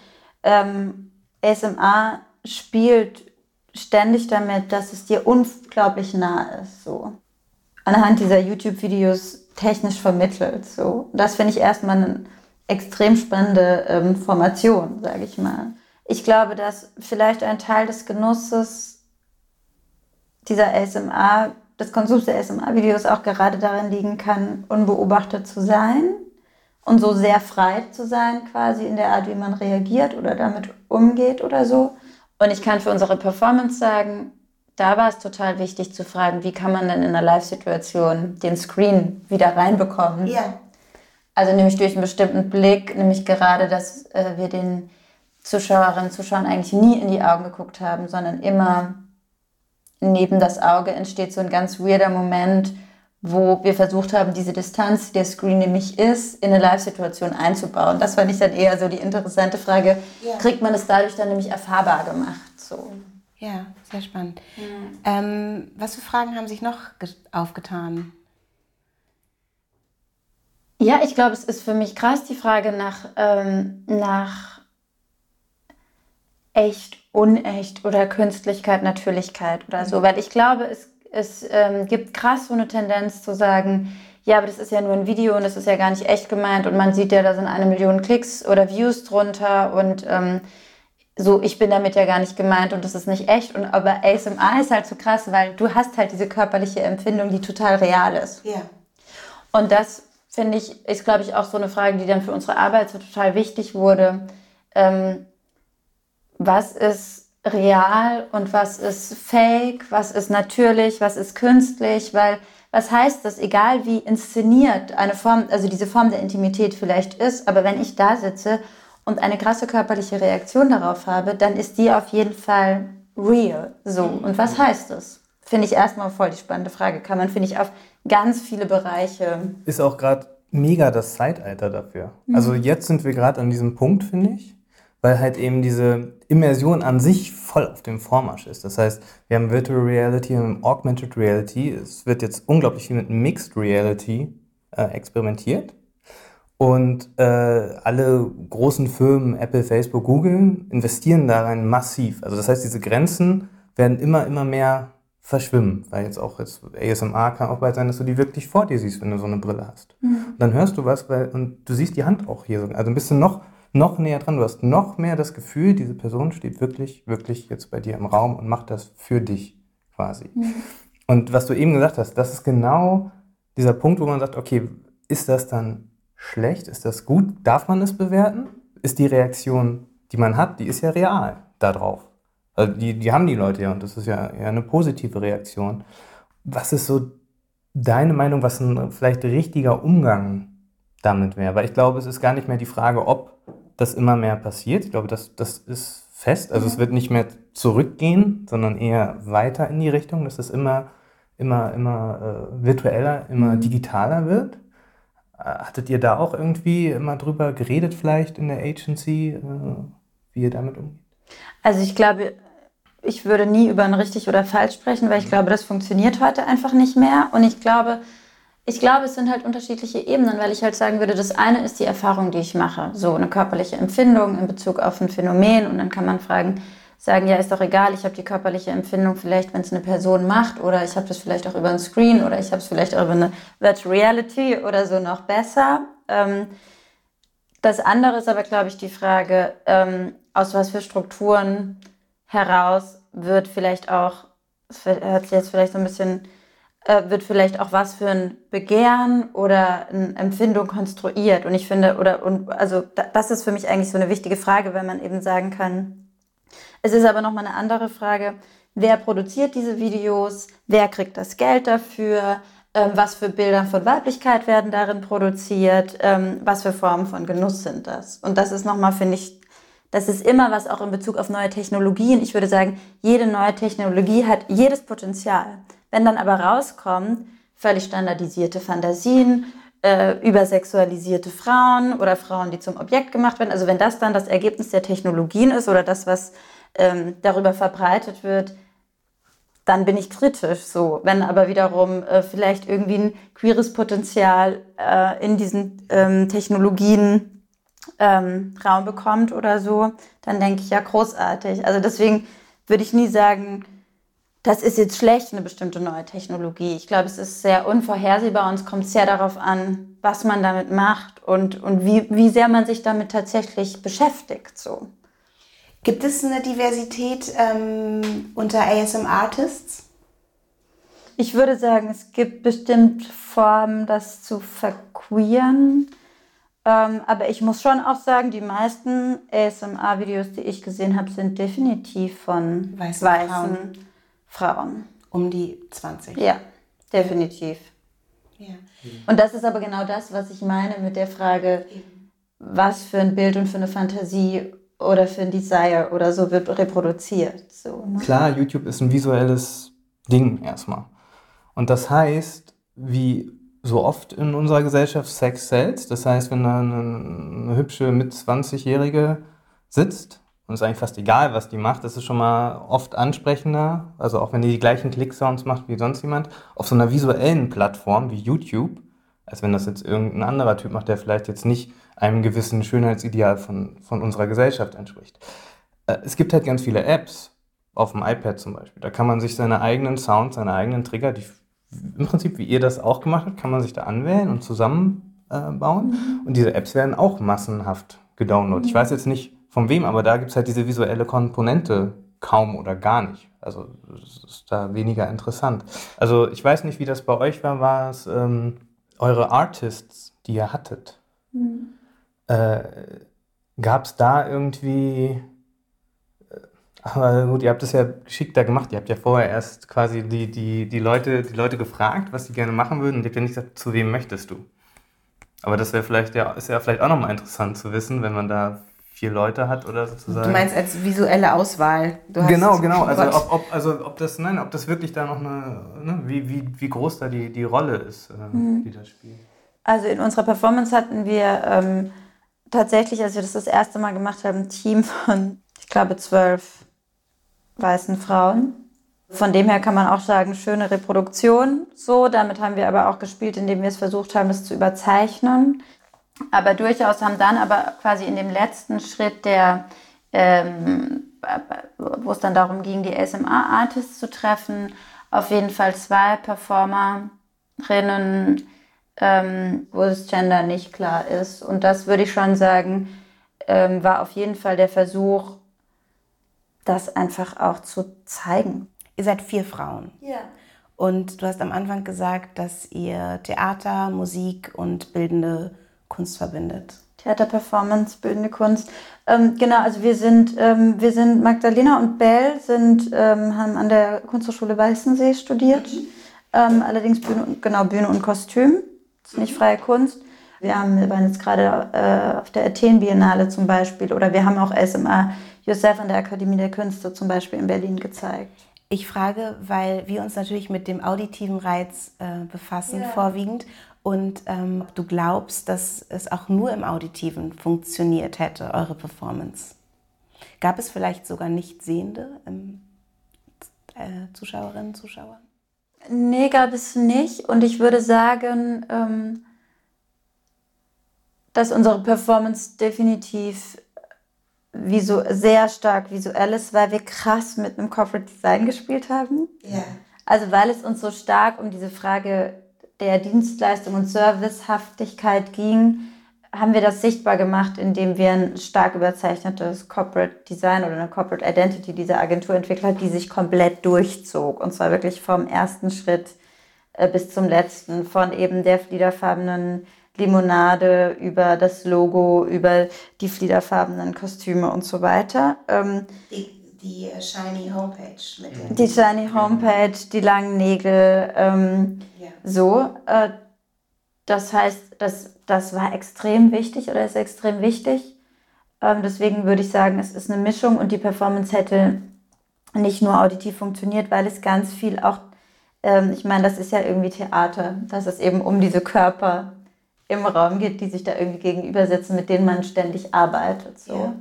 ähm, ASMR spielt ständig damit, dass es dir unglaublich nah ist, so. Anhand dieser YouTube-Videos technisch vermittelt, so. Das finde ich erstmal eine extrem spannende ähm, Formation, sage ich mal. Ich glaube, dass vielleicht ein Teil des Genusses dieser ASMR, des Konsums der ASMR-Videos auch gerade darin liegen kann, unbeobachtet zu sein und so sehr frei zu sein, quasi in der Art, wie man reagiert oder damit umgeht oder so. Und ich kann für unsere Performance sagen, da war es total wichtig zu fragen, wie kann man denn in einer Live-Situation den Screen wieder reinbekommen? Ja. Also nämlich durch einen bestimmten Blick, nämlich gerade, dass äh, wir den Zuschauerinnen und Zuschauern eigentlich nie in die Augen geguckt haben, sondern immer neben das Auge entsteht so ein ganz weirder Moment, wo wir versucht haben, diese Distanz, die der Screen nämlich ist, in eine Live-Situation einzubauen. Das fand ich dann eher so die interessante Frage. Ja. Kriegt man es dadurch dann nämlich erfahrbar gemacht? So. Ja, sehr spannend. Ja. Ähm, was für Fragen haben sich noch aufgetan? Ja, ich glaube, es ist für mich krass die Frage nach, ähm, nach echt, unecht oder Künstlichkeit, Natürlichkeit oder so. Weil ich glaube, es, es ähm, gibt krass so eine Tendenz zu sagen, ja, aber das ist ja nur ein Video und das ist ja gar nicht echt gemeint und man sieht ja, da sind eine Million Klicks oder Views drunter und ähm, so, ich bin damit ja gar nicht gemeint und das ist nicht echt. Und aber ASMR ist halt so krass, weil du hast halt diese körperliche Empfindung, die total real ist. Ja. Und das finde ich, ist glaube ich auch so eine Frage, die dann für unsere Arbeit so total wichtig wurde. Ähm, was ist real und was ist fake, was ist natürlich, was ist künstlich, weil was heißt das, egal wie inszeniert eine Form, also diese Form der Intimität vielleicht ist, aber wenn ich da sitze und eine krasse körperliche Reaktion darauf habe, dann ist die auf jeden Fall real. So. Und was heißt das? Finde ich erstmal voll die spannende Frage. Kann man, finde ich, auf ganz viele Bereiche. Ist auch gerade mega das Zeitalter dafür. Mhm. Also jetzt sind wir gerade an diesem Punkt, finde ich, weil halt eben diese Immersion an sich voll auf dem Vormarsch ist. Das heißt, wir haben Virtual Reality, wir haben Augmented Reality. Es wird jetzt unglaublich viel mit Mixed Reality äh, experimentiert. Und äh, alle großen Firmen, Apple, Facebook, Google, investieren da rein massiv. Also das heißt, diese Grenzen werden immer, immer mehr verschwimmen. Weil jetzt auch jetzt ASMR kann auch bald sein, dass du die wirklich vor dir siehst, wenn du so eine Brille hast. Mhm. dann hörst du was, weil, und du siehst die Hand auch hier. So, also ein bisschen noch, noch näher dran. Du hast noch mehr das Gefühl, diese Person steht wirklich, wirklich jetzt bei dir im Raum und macht das für dich quasi. Mhm. Und was du eben gesagt hast, das ist genau dieser Punkt, wo man sagt, okay, ist das dann schlecht? Ist das gut? Darf man es bewerten? Ist die Reaktion, die man hat, die ist ja real darauf. Also die, die haben die Leute ja und das ist ja eher eine positive Reaktion. Was ist so deine Meinung, was ein vielleicht richtiger Umgang damit wäre? Weil ich glaube, es ist gar nicht mehr die Frage, ob das immer mehr passiert. Ich glaube, das, das ist fest. Also es wird nicht mehr zurückgehen, sondern eher weiter in die Richtung, dass es immer, immer, immer äh, virtueller, immer mhm. digitaler wird. Hattet ihr da auch irgendwie mal drüber geredet, vielleicht in der Agency, äh, wie ihr damit umgeht? Also ich glaube, ich würde nie über ein richtig oder falsch sprechen, weil ich glaube, das funktioniert heute einfach nicht mehr. Und ich glaube, ich glaube, es sind halt unterschiedliche Ebenen, weil ich halt sagen würde, das eine ist die Erfahrung, die ich mache, so eine körperliche Empfindung in Bezug auf ein Phänomen. Und dann kann man fragen, sagen, ja, ist doch egal, ich habe die körperliche Empfindung vielleicht, wenn es eine Person macht oder ich habe das vielleicht auch über ein Screen oder ich habe es vielleicht auch über eine Virtual Reality oder so noch besser. Ähm, das andere ist aber, glaube ich, die Frage, ähm, aus was für Strukturen heraus wird vielleicht auch, das hört sich jetzt vielleicht so ein bisschen, äh, wird vielleicht auch was für ein Begehren oder eine Empfindung konstruiert. Und ich finde, oder, und, also das ist für mich eigentlich so eine wichtige Frage, wenn man eben sagen kann, es ist aber nochmal eine andere Frage, wer produziert diese Videos, wer kriegt das Geld dafür, ähm, was für Bilder von Weiblichkeit werden darin produziert, ähm, was für Formen von Genuss sind das. Und das ist nochmal, finde ich, das ist immer was auch in Bezug auf neue Technologien. Ich würde sagen, jede neue Technologie hat jedes Potenzial. Wenn dann aber rauskommt, völlig standardisierte Fantasien, äh, übersexualisierte Frauen oder Frauen, die zum Objekt gemacht werden, also wenn das dann das Ergebnis der Technologien ist oder das, was ähm, darüber verbreitet wird, dann bin ich kritisch so. Wenn aber wiederum äh, vielleicht irgendwie ein queeres Potenzial äh, in diesen ähm, Technologien ähm, Raum bekommt oder so, dann denke ich ja großartig. Also deswegen würde ich nie sagen, das ist jetzt schlecht, eine bestimmte neue Technologie. Ich glaube, es ist sehr unvorhersehbar und es kommt sehr darauf an, was man damit macht und, und wie, wie sehr man sich damit tatsächlich beschäftigt. So. Gibt es eine Diversität ähm, unter ASM-Artists? Ich würde sagen, es gibt bestimmt Formen, das zu verqueeren. Ähm, aber ich muss schon auch sagen, die meisten ASMR-Videos, die ich gesehen habe, sind definitiv von weißen, weißen Frauen. Frauen. Um die 20. Ja, definitiv. Ja. Und das ist aber genau das, was ich meine mit der Frage, was für ein Bild und für eine Fantasie oder für ein Desire oder so wird reproduziert. So, ne? Klar, YouTube ist ein visuelles Ding erstmal. Und das heißt, wie so oft in unserer Gesellschaft Sex sells. Das heißt, wenn da eine, eine hübsche mit 20-Jährige sitzt und es ist eigentlich fast egal, was die macht, das ist schon mal oft ansprechender, also auch wenn die die gleichen Klicksounds macht wie sonst jemand, auf so einer visuellen Plattform wie YouTube, als wenn das jetzt irgendein anderer Typ macht, der vielleicht jetzt nicht einem gewissen Schönheitsideal von, von unserer Gesellschaft entspricht. Äh, Es gibt halt ganz viele Apps, auf dem iPad zum Beispiel. Da kann man sich seine eigenen Sounds, seine eigenen Trigger, die im Prinzip, wie ihr das auch gemacht habt, kann man sich da anwählen und zusammenbauen. Äh, bauen. Und diese Apps werden auch massenhaft gedownloadet. Ich weiß jetzt nicht von wem, aber da gibt es halt diese visuelle Komponente kaum oder gar nicht. Also es ist da weniger interessant. Also ich weiß nicht, wie das bei euch war. War es ähm, eure Artists, die ihr hattet? Äh, Gab es da irgendwie aber gut, ihr habt das ja geschickter gemacht. Ihr habt ja vorher erst quasi die, die, die, Leute, die Leute gefragt, was sie gerne machen würden. Und ihr habt ja nicht gesagt, zu wem möchtest du? Aber das wäre vielleicht ja, ist ja vielleicht auch nochmal interessant zu wissen, wenn man da vier Leute hat oder sozusagen. Du meinst als visuelle Auswahl. Du hast- genau, genau. Oh Also Gott. ob, ob, also ob das, nein, ob das wirklich da noch eine, ne, wie, wie, wie groß da die, die Rolle ist, äh, die das spielt. Also in unserer Performance hatten wir ähm, tatsächlich, als wir das das erste Mal gemacht haben, ein Team von, ich glaube, zwölf weißen Frauen. Von dem her kann man auch sagen, schöne Reproduktion. So, damit haben wir aber auch gespielt, indem wir es versucht haben, es zu überzeichnen. Aber durchaus haben dann aber quasi in dem letzten Schritt, der, ähm, wo es dann darum ging, die ASMR-Artists zu treffen, auf jeden Fall zwei Performerinnen, ähm, wo das Gender nicht klar ist. Und das würde ich schon sagen, ähm, war auf jeden Fall der Versuch, das einfach auch zu zeigen. Ihr seid vier Frauen. Ja. Und du hast am Anfang gesagt, dass ihr Theater, Musik und bildende Kunst verbindet. Theaterperformance, bildende Kunst. Ähm, genau, also wir sind, ähm, wir sind Magdalena und Bell sind, ähm, haben an der Kunsthochschule Weißensee studiert. Ähm, allerdings Bühne, und- genau, Bühne und Kostüm. Das ist nicht freie Kunst. Wir, haben, wir waren jetzt gerade äh, auf der Athen Biennale zum Beispiel oder wir haben auch SMA Yourself an der Akademie der Künste zum Beispiel in Berlin gezeigt. Ich frage, weil wir uns natürlich mit dem auditiven Reiz äh, befassen, Ja. vorwiegend. Und ähm, ob du glaubst, dass es auch nur im Auditiven funktioniert hätte, eure Performance. Gab es vielleicht sogar Nichtsehende im, äh, Zuschauerinnen, Zuschauer? Nee, gab es nicht. Und ich würde sagen, ähm, dass unsere Performance definitiv visu sehr stark visuell ist, weil wir krass mit einem Corporate Design gespielt haben. Ja. Also weil es uns so stark um diese Frage der Dienstleistung und Servicehaftigkeit ging, haben wir das sichtbar gemacht, indem wir ein stark überzeichnetes Corporate Design oder eine Corporate Identity dieser Agentur entwickelt haben, die sich komplett durchzog. Und zwar wirklich vom ersten Schritt äh, bis zum letzten, von eben der fliederfarbenen Limonade über das Logo, über die fliederfarbenen Kostüme und so weiter. Ähm, Die, die äh, Shiny Homepage mit die Shiny Homepage, die langen Nägel, ähm, Ja. so. Äh, das heißt, das, das war extrem wichtig oder ist extrem wichtig. Ähm, deswegen würde ich sagen, es ist eine Mischung und die Performance hätte nicht nur auditiv funktioniert, weil es ganz viel auch, ähm, ich meine, das ist ja irgendwie Theater, dass es eben um diese Körper im Raum geht, die sich da irgendwie gegenüber sitzen, mit denen man ständig arbeitet. So. Ja.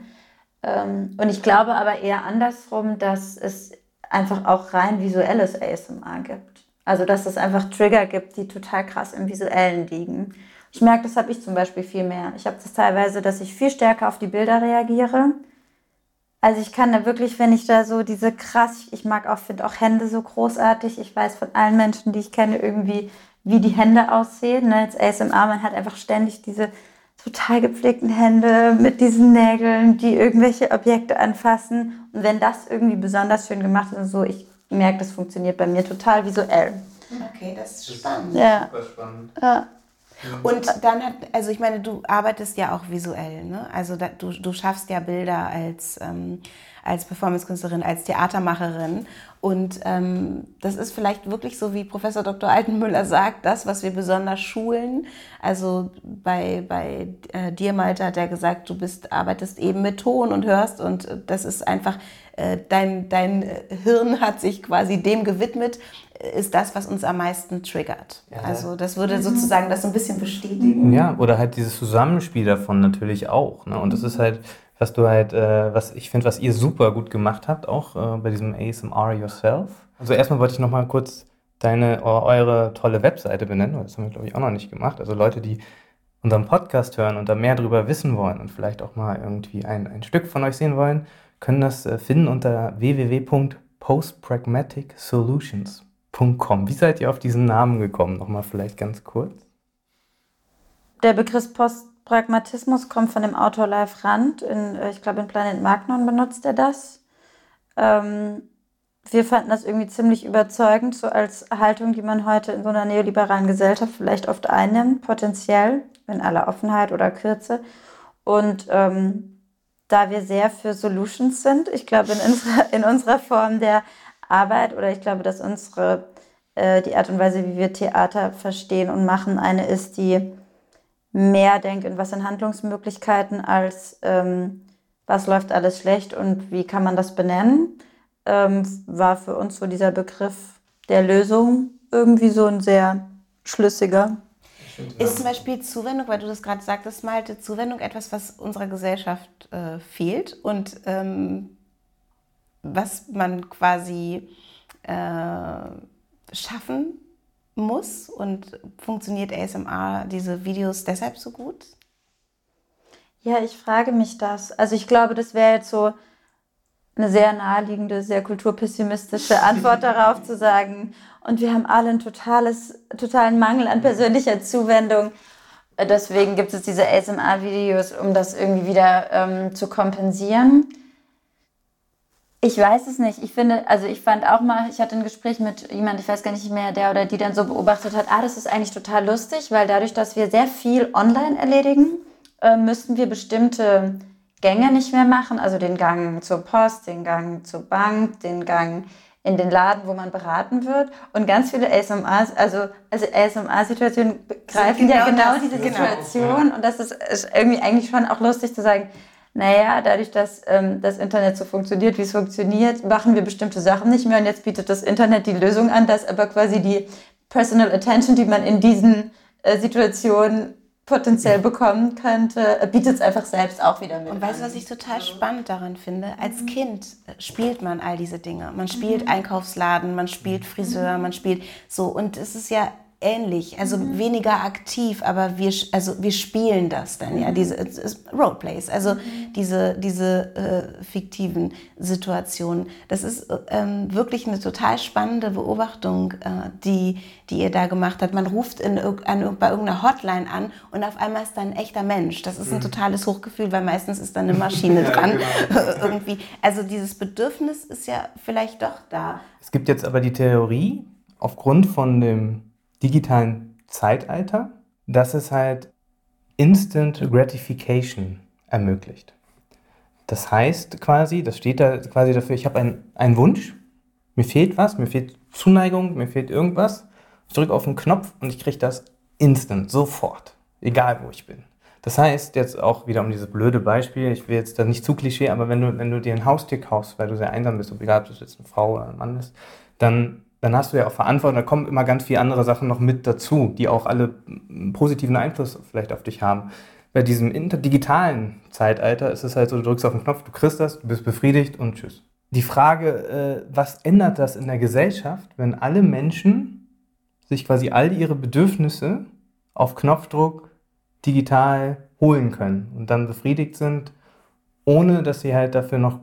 Ähm, und ich glaube aber eher andersrum, dass es einfach auch rein visuelles ASMR gibt. Also dass es einfach Trigger gibt, die total krass im Visuellen liegen. Ich merke, das habe ich zum Beispiel viel mehr. Ich habe das teilweise, dass ich viel stärker auf die Bilder reagiere. Also ich kann da wirklich, wenn ich da so diese krass, ich mag auch, finde auch Hände so großartig. Ich weiß von allen Menschen, die ich kenne, irgendwie, wie die Hände aussehen. Ne? Als ASMR, man hat einfach ständig diese total gepflegten Hände mit diesen Nägeln, die irgendwelche Objekte anfassen. Und wenn das irgendwie besonders schön gemacht ist und so, ich merke, das funktioniert bei mir total visuell. Okay, das ist spannend. Ja, Super spannend. ja. Und dann hat, also ich meine, du arbeitest ja auch visuell, ne? Also da, du, du schaffst ja Bilder als, ähm, als Performance-Künstlerin, als Theatermacherin. Und ähm, das ist vielleicht wirklich so, wie Professor Dr. Altenmüller sagt, das, was wir besonders schulen. Also bei, bei äh, dir, Malte, hat er gesagt, du bist, arbeitest eben mit Ton und hörst und das ist einfach, äh, dein, dein Hirn hat sich quasi dem gewidmet, ist das, was uns am meisten triggert. Ja, also das würde sozusagen das so ein bisschen bestätigen. Ja, oder halt dieses Zusammenspiel davon natürlich auch. Ne? Und das ist halt was du halt, äh, was ich finde, was ihr super gut gemacht habt, auch äh, bei diesem ASMR Yourself. Also erstmal wollte ich nochmal kurz deine, eure tolle Webseite benennen, das haben wir, glaube ich, auch noch nicht gemacht. Also Leute, die unseren Podcast hören und da mehr darüber wissen wollen und vielleicht auch mal irgendwie ein, ein Stück von euch sehen wollen, können das äh, finden unter www.postpragmaticsolutions.com. Wie seid ihr auf diesen Namen gekommen? Nochmal vielleicht ganz kurz. Der Begriff Post Pragmatismus kommt von dem Autor Live Rand. In, äh, ich glaube, in Planet Magnon benutzt er das. Ähm, wir fanden das irgendwie ziemlich überzeugend, so als Haltung, die man heute in so einer neoliberalen Gesellschaft vielleicht oft einnimmt, potenziell, in aller Offenheit oder Kürze. Und ähm, da wir sehr für Solutions sind, ich glaube, in unserer, in unserer Form der Arbeit oder ich glaube, dass unsere, äh, die Art und Weise, wie wir Theater verstehen und machen, eine ist, die mehr denke in was sind Handlungsmöglichkeiten als ähm, was läuft alles schlecht und wie kann man das benennen, ähm, war für uns so dieser Begriff der Lösung irgendwie so ein sehr schlüssiger. Ist zum Beispiel Zuwendung, weil du das gerade sagtest, Malte, Zuwendung etwas, was unserer Gesellschaft äh, fehlt und ähm, was man quasi äh, schaffen muss und funktioniert ASMR diese Videos deshalb so gut? Ja, ich frage mich das. Also ich glaube, das wäre jetzt so eine sehr naheliegende, sehr kulturpessimistische Antwort darauf zu sagen. Und wir haben alle einen totales, totalen Mangel an persönlicher Zuwendung. Deswegen gibt es diese ASMR-Videos, um das irgendwie wieder ähm, zu kompensieren. Ich weiß es nicht. Ich finde, also ich fand auch mal, ich hatte ein Gespräch mit jemand, ich weiß gar nicht mehr, der oder die dann so beobachtet hat, ah, das ist eigentlich total lustig, weil dadurch, dass wir sehr viel online erledigen, äh, müssten wir bestimmte Gänge nicht mehr machen, also den Gang zur Post, den Gang zur Bank, den Gang in den Laden, wo man beraten wird. Und ganz viele ASMRs, also, also ASMR-Situationen greifen genau ja genau das, diese genau. Situation. Und das ist, ist irgendwie eigentlich schon auch lustig zu sagen, naja, dadurch, dass ähm, das Internet so funktioniert, wie es funktioniert, machen wir bestimmte Sachen nicht mehr und jetzt bietet das Internet die Lösung an, dass aber quasi die Personal Attention, die man in diesen äh, Situationen potenziell bekommen könnte, äh, bietet es einfach selbst auch wieder mit. Und weißt du, was ich total spannend daran finde? Als mhm. Kind äh, spielt man all diese Dinge. Man spielt mhm. Einkaufsladen, man spielt Friseur, man spielt so. Und es ist ja ähnlich, also mhm. weniger aktiv, aber wir, also wir spielen das dann, ja, mhm. diese Roleplays, also mhm. diese, diese äh, fiktiven Situationen. Das ist ähm, wirklich eine total spannende Beobachtung, äh, die, die ihr da gemacht habt. Man ruft in, an, bei irgendeiner Hotline an und auf einmal ist da ein echter Mensch. Das ist ein mhm. totales Hochgefühl, weil meistens ist da eine Maschine dran. Genau. irgendwie. Also dieses Bedürfnis ist ja vielleicht doch da. Es gibt jetzt aber die Theorie, aufgrund von dem digitalen Zeitalter, dass es halt Instant Gratification ermöglicht. Das heißt quasi, das steht da quasi dafür, ich habe ein, einen Wunsch, mir fehlt was, mir fehlt Zuneigung, mir fehlt irgendwas. Ich drücke auf den Knopf und ich kriege das instant, sofort, egal wo ich bin. Das heißt, jetzt auch wieder um dieses blöde Beispiel, ich will jetzt da nicht zu klischee, aber wenn du, wenn du dir ein Haustier kaufst, weil du sehr einsam bist, egal ob das jetzt eine Frau oder ein Mann ist, dann dann hast du ja auch Verantwortung, da kommen immer ganz viele andere Sachen noch mit dazu, die auch alle positiven Einfluss vielleicht auf dich haben. Bei diesem digitalen Zeitalter ist es halt so, du drückst auf den Knopf, du kriegst das, du bist befriedigt und tschüss. Die Frage, äh, was ändert das in der Gesellschaft, wenn alle Menschen sich quasi all ihre Bedürfnisse auf Knopfdruck digital holen können und dann befriedigt sind, ohne dass sie halt dafür noch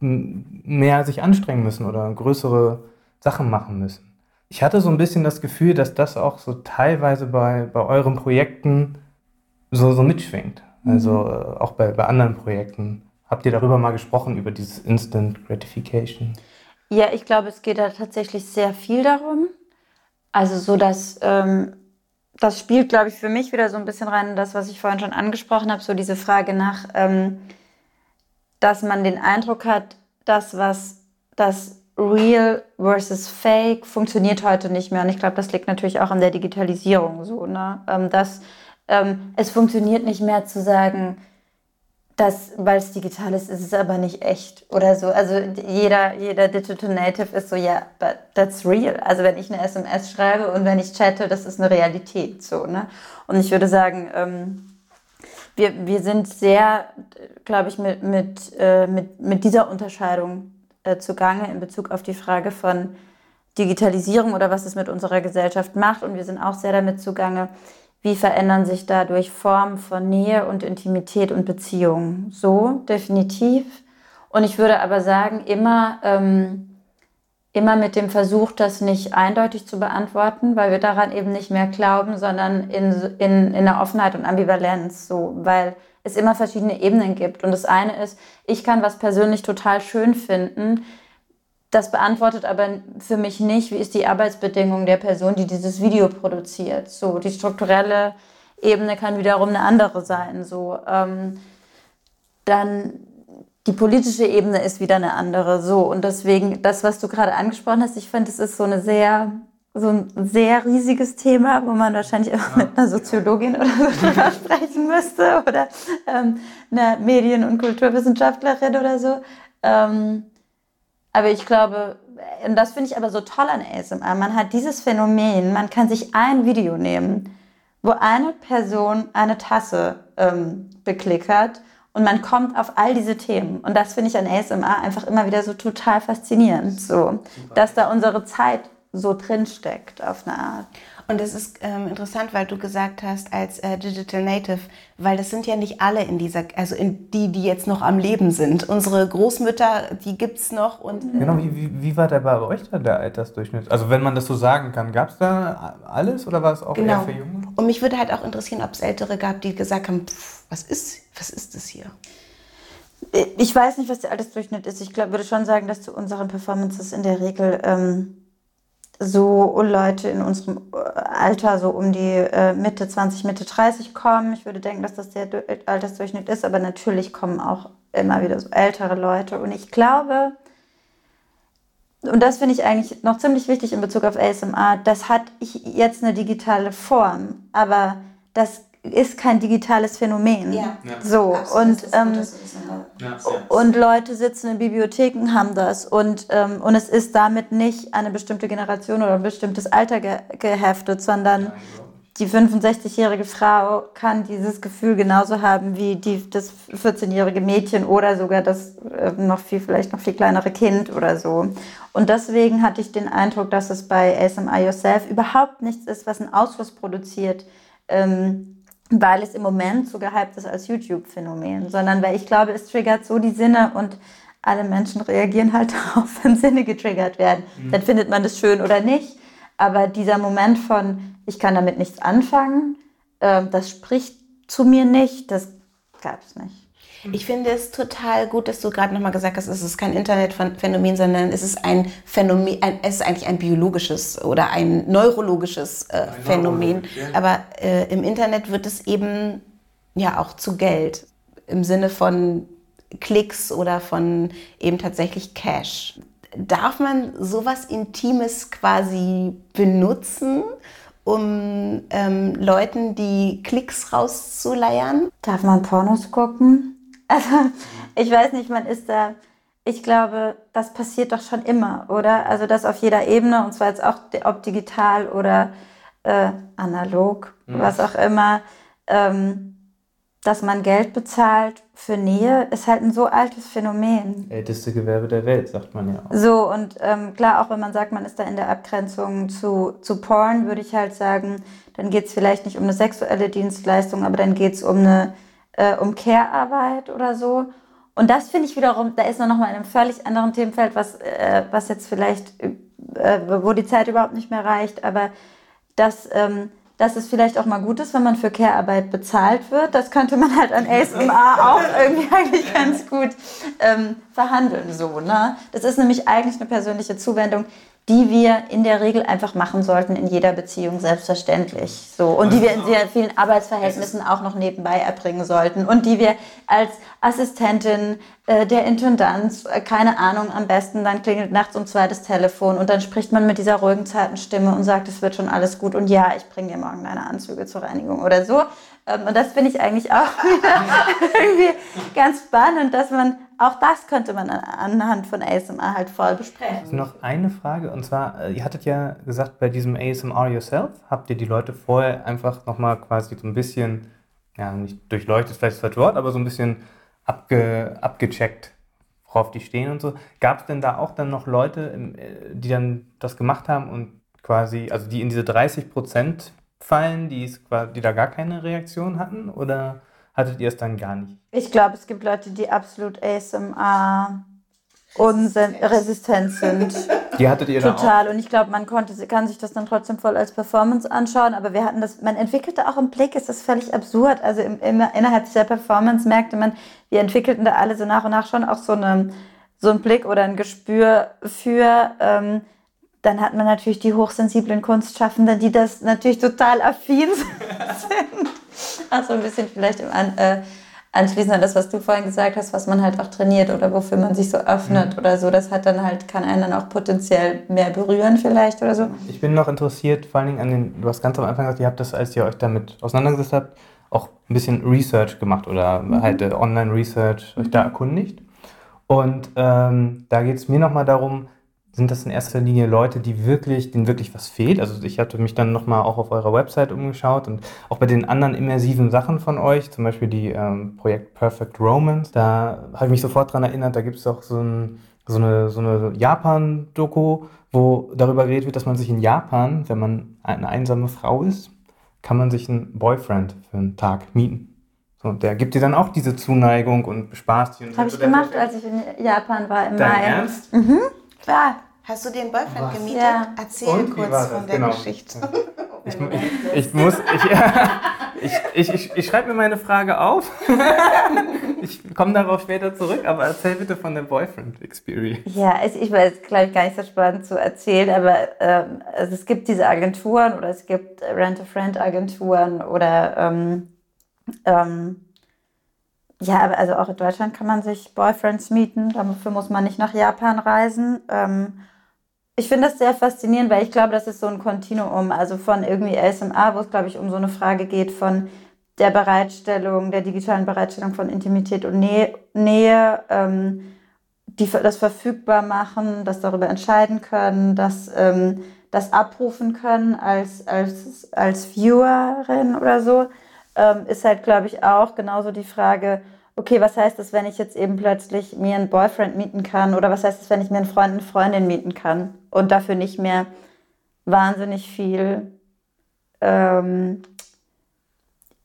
mehr sich anstrengen müssen oder größere Sachen machen müssen. Ich hatte so ein bisschen das Gefühl, dass das auch so teilweise bei, bei euren Projekten so, so mitschwingt. Also mhm. auch bei, bei anderen Projekten. Habt ihr darüber mal gesprochen, über dieses Instant Gratification? Ja, ich glaube, es geht da tatsächlich sehr viel darum. Also so, dass ähm, das spielt, glaube ich, für mich wieder so ein bisschen rein in das, was ich vorhin schon angesprochen habe, so diese Frage nach, ähm, dass man den Eindruck hat, das, was das Real versus Fake funktioniert heute nicht mehr. Und ich glaube, das liegt natürlich auch an der Digitalisierung so, ne? Ähm, dass ähm, es funktioniert nicht mehr zu sagen, dass, weil es digital ist, ist es aber nicht echt oder so. Also jeder, jeder Digital Native ist so, ja, yeah, but that's real. Also wenn ich eine SMS schreibe und wenn ich chatte, das ist eine Realität so, ne? Und ich würde sagen, ähm, wir, wir sind sehr, glaube ich, mit, mit, äh, mit, mit dieser Unterscheidung äh, zugange in Bezug auf die Frage von Digitalisierung oder was es mit unserer Gesellschaft macht. Und wir sind auch sehr damit zugange, wie verändern sich dadurch Formen von Nähe und Intimität und Beziehung. So, definitiv. Und ich würde aber sagen, immer, ähm, immer mit dem Versuch, das nicht eindeutig zu beantworten, weil wir daran eben nicht mehr glauben, sondern in, in, in der Offenheit und Ambivalenz. So, weil es immer verschiedene Ebenen gibt. Und das eine ist, ich kann was persönlich total schön finden. Das beantwortet aber für mich nicht, wie ist die Arbeitsbedingung der Person, die dieses Video produziert. So, die strukturelle Ebene kann wiederum eine andere sein. So, ähm, dann die politische Ebene ist wieder eine andere. So, und deswegen, das, was du gerade angesprochen hast, ich finde, es ist so eine sehr so ein sehr riesiges Thema, wo man wahrscheinlich auch mit einer Soziologin oder so drüber sprechen müsste oder ähm, einer Medien- und Kulturwissenschaftlerin oder so. Ähm, aber ich glaube, und das finde ich aber so toll an ASMR, man hat dieses Phänomen, man kann sich ein Video nehmen, wo eine Person eine Tasse ähm, beklickert und man kommt auf all diese Themen. Und das finde ich an ASMR einfach immer wieder so total faszinierend, so, dass da unsere Zeit so drin steckt auf eine Art. Und es ist ähm, interessant, weil du gesagt hast, als äh, Digital Native, weil das sind ja nicht alle in dieser, also in die, die jetzt noch am Leben sind. Unsere Großmütter, die gibt es noch. Und, äh genau, wie, wie, wie, war der bei euch da der Altersdurchschnitt? Also wenn man das so sagen kann, gab es da alles oder war es auch genau. eher für Junge? Und mich würde halt auch interessieren, ob es Ältere gab, die gesagt haben, pff, was ist, was ist das hier? Ich weiß nicht, was der Altersdurchschnitt ist. Ich glaub, würde schon sagen, dass zu unseren Performances in der Regel ähm, so Leute in unserem äh, Alter so um die äh, Mitte 20, Mitte 30 kommen. Ich würde denken, dass das der Altersdurchschnitt ist, aber natürlich kommen auch immer wieder so ältere Leute. Und ich glaube, und das finde ich eigentlich noch ziemlich wichtig in Bezug auf ASMR, das hat jetzt eine digitale Form, aber das ist kein digitales Phänomen. Ja. So und ähm, ja, und Leute sitzen in Bibliotheken haben das und ähm, und es ist damit nicht eine bestimmte Generation oder ein bestimmtes Alter ge geheftet, sondern die 65-jährige Frau kann dieses Gefühl genauso haben wie die, das 14-jährige Mädchen oder sogar das äh, noch viel, vielleicht noch viel kleinere Kind oder so. Und deswegen hatte ich den Eindruck, dass es bei ASMR Yourself überhaupt nichts ist, was einen Ausfluss produziert. Ähm, weil es im Moment so gehypt ist als YouTube-Phänomen, sondern weil ich glaube, es triggert so die Sinne und alle Menschen reagieren halt darauf, wenn Sinne getriggert werden. Mhm. Dann findet man das schön oder nicht. Aber dieser Moment von, ich kann damit nichts anfangen, äh, das spricht zu mir nicht, das gab es nicht. Ich finde es total gut, dass du gerade nochmal gesagt hast, es ist kein Internetphänomen, sondern es ist ein Phänomen, ein, es ist eigentlich ein biologisches oder ein neurologisches äh, ein Phänomen. Ja. Aber äh, im Internet wird es eben ja auch zu Geld im Sinne von Klicks oder von eben tatsächlich Cash. Darf man sowas Intimes quasi benutzen? um ähm, Leuten die Klicks rauszuleiern? Darf man Pornos gucken? Also ich weiß nicht, man ist da, ich glaube, das passiert doch schon immer, oder? Also das auf jeder Ebene, und zwar jetzt auch ob digital oder äh, analog, mhm. was auch immer. Ähm, dass man Geld bezahlt für Nähe, ist halt ein so altes Phänomen. Älteste Gewerbe der Welt, sagt man ja auch. So, und ähm, klar, auch wenn man sagt, man ist da in der Abgrenzung zu, zu Porn, würde ich halt sagen, dann geht es vielleicht nicht um eine sexuelle Dienstleistung, aber dann geht es um eine äh, um Care-Arbeit oder so. Und das finde ich wiederum, da ist man nochmal in einem völlig anderen Themenfeld, was, äh, was jetzt vielleicht, äh, wo die Zeit überhaupt nicht mehr reicht, aber dass, ähm, dass es vielleicht auch mal gut ist, wenn man für Care-Arbeit bezahlt wird. Das könnte man halt an ASMR auch irgendwie eigentlich ganz gut ähm, verhandeln. So, ne? Das ist nämlich eigentlich eine persönliche Zuwendung, die wir in der Regel einfach machen sollten in jeder Beziehung selbstverständlich. So und die wir in sehr vielen Arbeitsverhältnissen auch noch nebenbei erbringen sollten und die wir als Assistentin der Intendanz, äh, keine Ahnung, am besten dann klingelt nachts um zwei das Telefon und dann spricht man mit dieser ruhigen zarten Stimme und sagt, es wird schon alles gut und ja, ich bringe dir morgen deine Anzüge zur Reinigung oder so. Ähm, und das finde ich eigentlich auch wieder irgendwie ganz spannend, dass man auch das könnte man anhand von ASMR halt voll besprechen. Noch eine Frage und zwar, äh, ihr hattet ja gesagt, bei diesem ASMR Yourself habt ihr die Leute vorher einfach nochmal quasi so ein bisschen, ja, nicht durchleuchtet, vielleicht ist das Wort, aber so ein bisschen abge, abgecheckt, worauf die stehen und so. Gab es denn da auch dann noch Leute, äh, die dann das gemacht haben und quasi, also die in diese 30 Prozent fallen, die, die da gar keine Reaktion hatten? Oder hattet ihr es dann gar nicht? Ich glaube, es gibt Leute, die absolut ASMR unresistent sind. Die hattet ihr Total. Und ich glaube, man konnte, kann sich das dann trotzdem voll als Performance anschauen. Aber wir hatten das, man entwickelte auch im Blick, ist das völlig absurd. Also im, im, innerhalb dieser Performance merkte man, wir entwickelten da alle so nach und nach schon auch so, eine, so einen Blick oder ein Gespür für, ähm, dann hat man natürlich die hochsensiblen Kunstschaffenden, die das natürlich total affin sind. Also ein bisschen vielleicht im An äh, anschließend an das, was du vorhin gesagt hast, was man halt auch trainiert oder wofür man sich so öffnet mhm. oder so, das hat dann halt, kann einen dann auch potenziell mehr berühren vielleicht oder so. Ich bin noch interessiert, vor allen Dingen an den, du hast ganz am Anfang gesagt, ihr habt das, als ihr euch damit auseinandergesetzt habt, auch ein bisschen Research gemacht oder mhm. halt äh, Online-Research euch da erkundigt. Und ähm, da geht es mir nochmal darum, sind das in erster Linie Leute, die wirklich, denen wirklich was fehlt? Also ich hatte mich dann nochmal auch auf eurer Website umgeschaut und auch bei den anderen immersiven Sachen von euch, zum Beispiel die ähm, Projekt Perfect Romance, da habe ich mich sofort dran erinnert, da gibt es auch so, ein, so eine, so eine Japan-Doku, wo darüber geredet wird, dass man sich in Japan, wenn man eine einsame Frau ist, kann man sich einen Boyfriend für einen Tag mieten. So, der gibt dir dann auch diese Zuneigung und bespaßt sie. Habe ich gemacht, als ich in Japan war im Dein Mai. Ernst? Mhm. Klar. Hast du den Boyfriend Was? gemietet? Ja. Erzähl Und, kurz von der genau. Geschichte. Ich, ich, ich muss, ich, ich, ich, ich schreibe mir meine Frage auf. ich komme darauf später zurück, aber erzähl bitte von der Boyfriend-Experience. Ja, ich weiß, glaube ich, gar nicht so spannend zu erzählen, aber ähm, also es gibt diese Agenturen oder es gibt Rent-a-Friend-Agenturen oder ähm, ähm, ja, aber also auch in Deutschland kann man sich Boyfriends mieten. Dafür muss man nicht nach Japan reisen. Ähm, ich finde das sehr faszinierend, weil ich glaube, das ist so ein Kontinuum, also von irgendwie ASMR, wo es, glaube ich, um so eine Frage geht von der Bereitstellung, der digitalen Bereitstellung von Intimität und Nähe, Nähe ähm, die, das verfügbar machen, das darüber entscheiden können, das, ähm, das abrufen können als, als, als Viewerin oder so, ähm, ist halt, glaube ich, auch genauso die Frage, okay, was heißt das, wenn ich jetzt eben plötzlich mir einen Boyfriend mieten kann? Oder was heißt das, wenn ich mir einen Freund, eine Freundin mieten kann und dafür nicht mehr wahnsinnig viel ähm,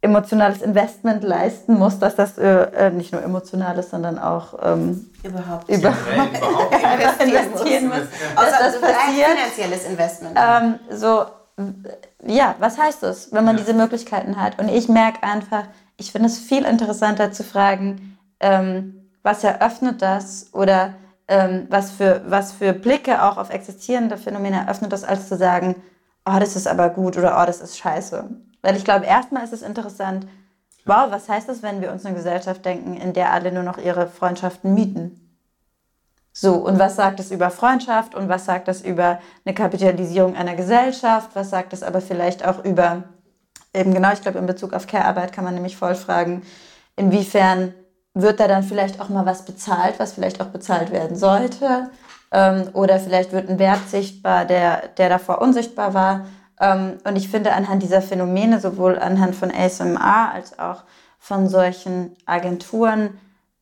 emotionales Investment leisten muss, dass das äh, äh nicht nur emotional ist, sondern auch ähm, überhaupt, überhaupt, überhaupt investieren muss. Dass Außer das passiert. finanzielles Investment. Ähm, so, ja, was heißt das, wenn man ja. diese Möglichkeiten hat? Und ich merke einfach, ich finde es viel interessanter zu fragen, ähm, was eröffnet das oder ähm, was, für, was für Blicke auch auf existierende Phänomene eröffnet das, als zu sagen, oh, das ist aber gut oder oh, das ist scheiße. Weil ich glaube, erstmal ist es interessant, wow, was heißt das, wenn wir uns eine Gesellschaft denken, in der alle nur noch ihre Freundschaften mieten? So, und was sagt es über Freundschaft und was sagt das über eine Kapitalisierung einer Gesellschaft? Was sagt es aber vielleicht auch über eben genau, ich glaube, in Bezug auf Care-Arbeit kann man nämlich voll fragen, inwiefern wird da dann vielleicht auch mal was bezahlt, was vielleicht auch bezahlt werden sollte? Ähm, oder vielleicht wird ein Wert sichtbar, der, der davor unsichtbar war. Ähm, und ich finde, anhand dieser Phänomene, sowohl anhand von ASMR als auch von solchen Agenturen,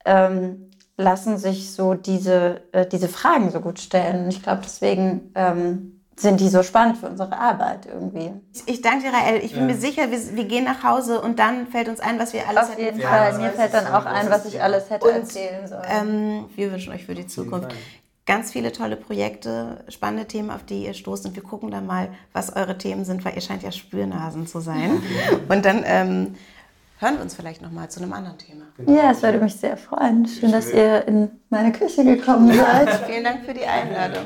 ähm, lassen sich so diese, äh, diese Fragen so gut stellen. Und ich glaube, deswegen ähm, sind die so spannend für unsere Arbeit irgendwie. Ich danke dir, Rael. Ich bin ja. mir sicher, wir, wir, gehen nach Hause und dann fällt uns ein, was wir alles Auf jeden Fall. Mir fällt dann auch ein, was ich alles hätte und, erzählen sollen. Ähm, wir wünschen euch für die Zukunft ganz viele tolle Projekte, spannende Themen, auf die ihr stoßt. Und wir gucken dann mal, was eure Themen sind, weil ihr scheint ja Spürnasen zu sein. und dann ähm, hören wir uns vielleicht noch mal zu einem anderen Thema. Ja, es würde mich sehr freuen. Schön, dass ihr in meine Küche gekommen seid. Vielen Dank für die Einladung.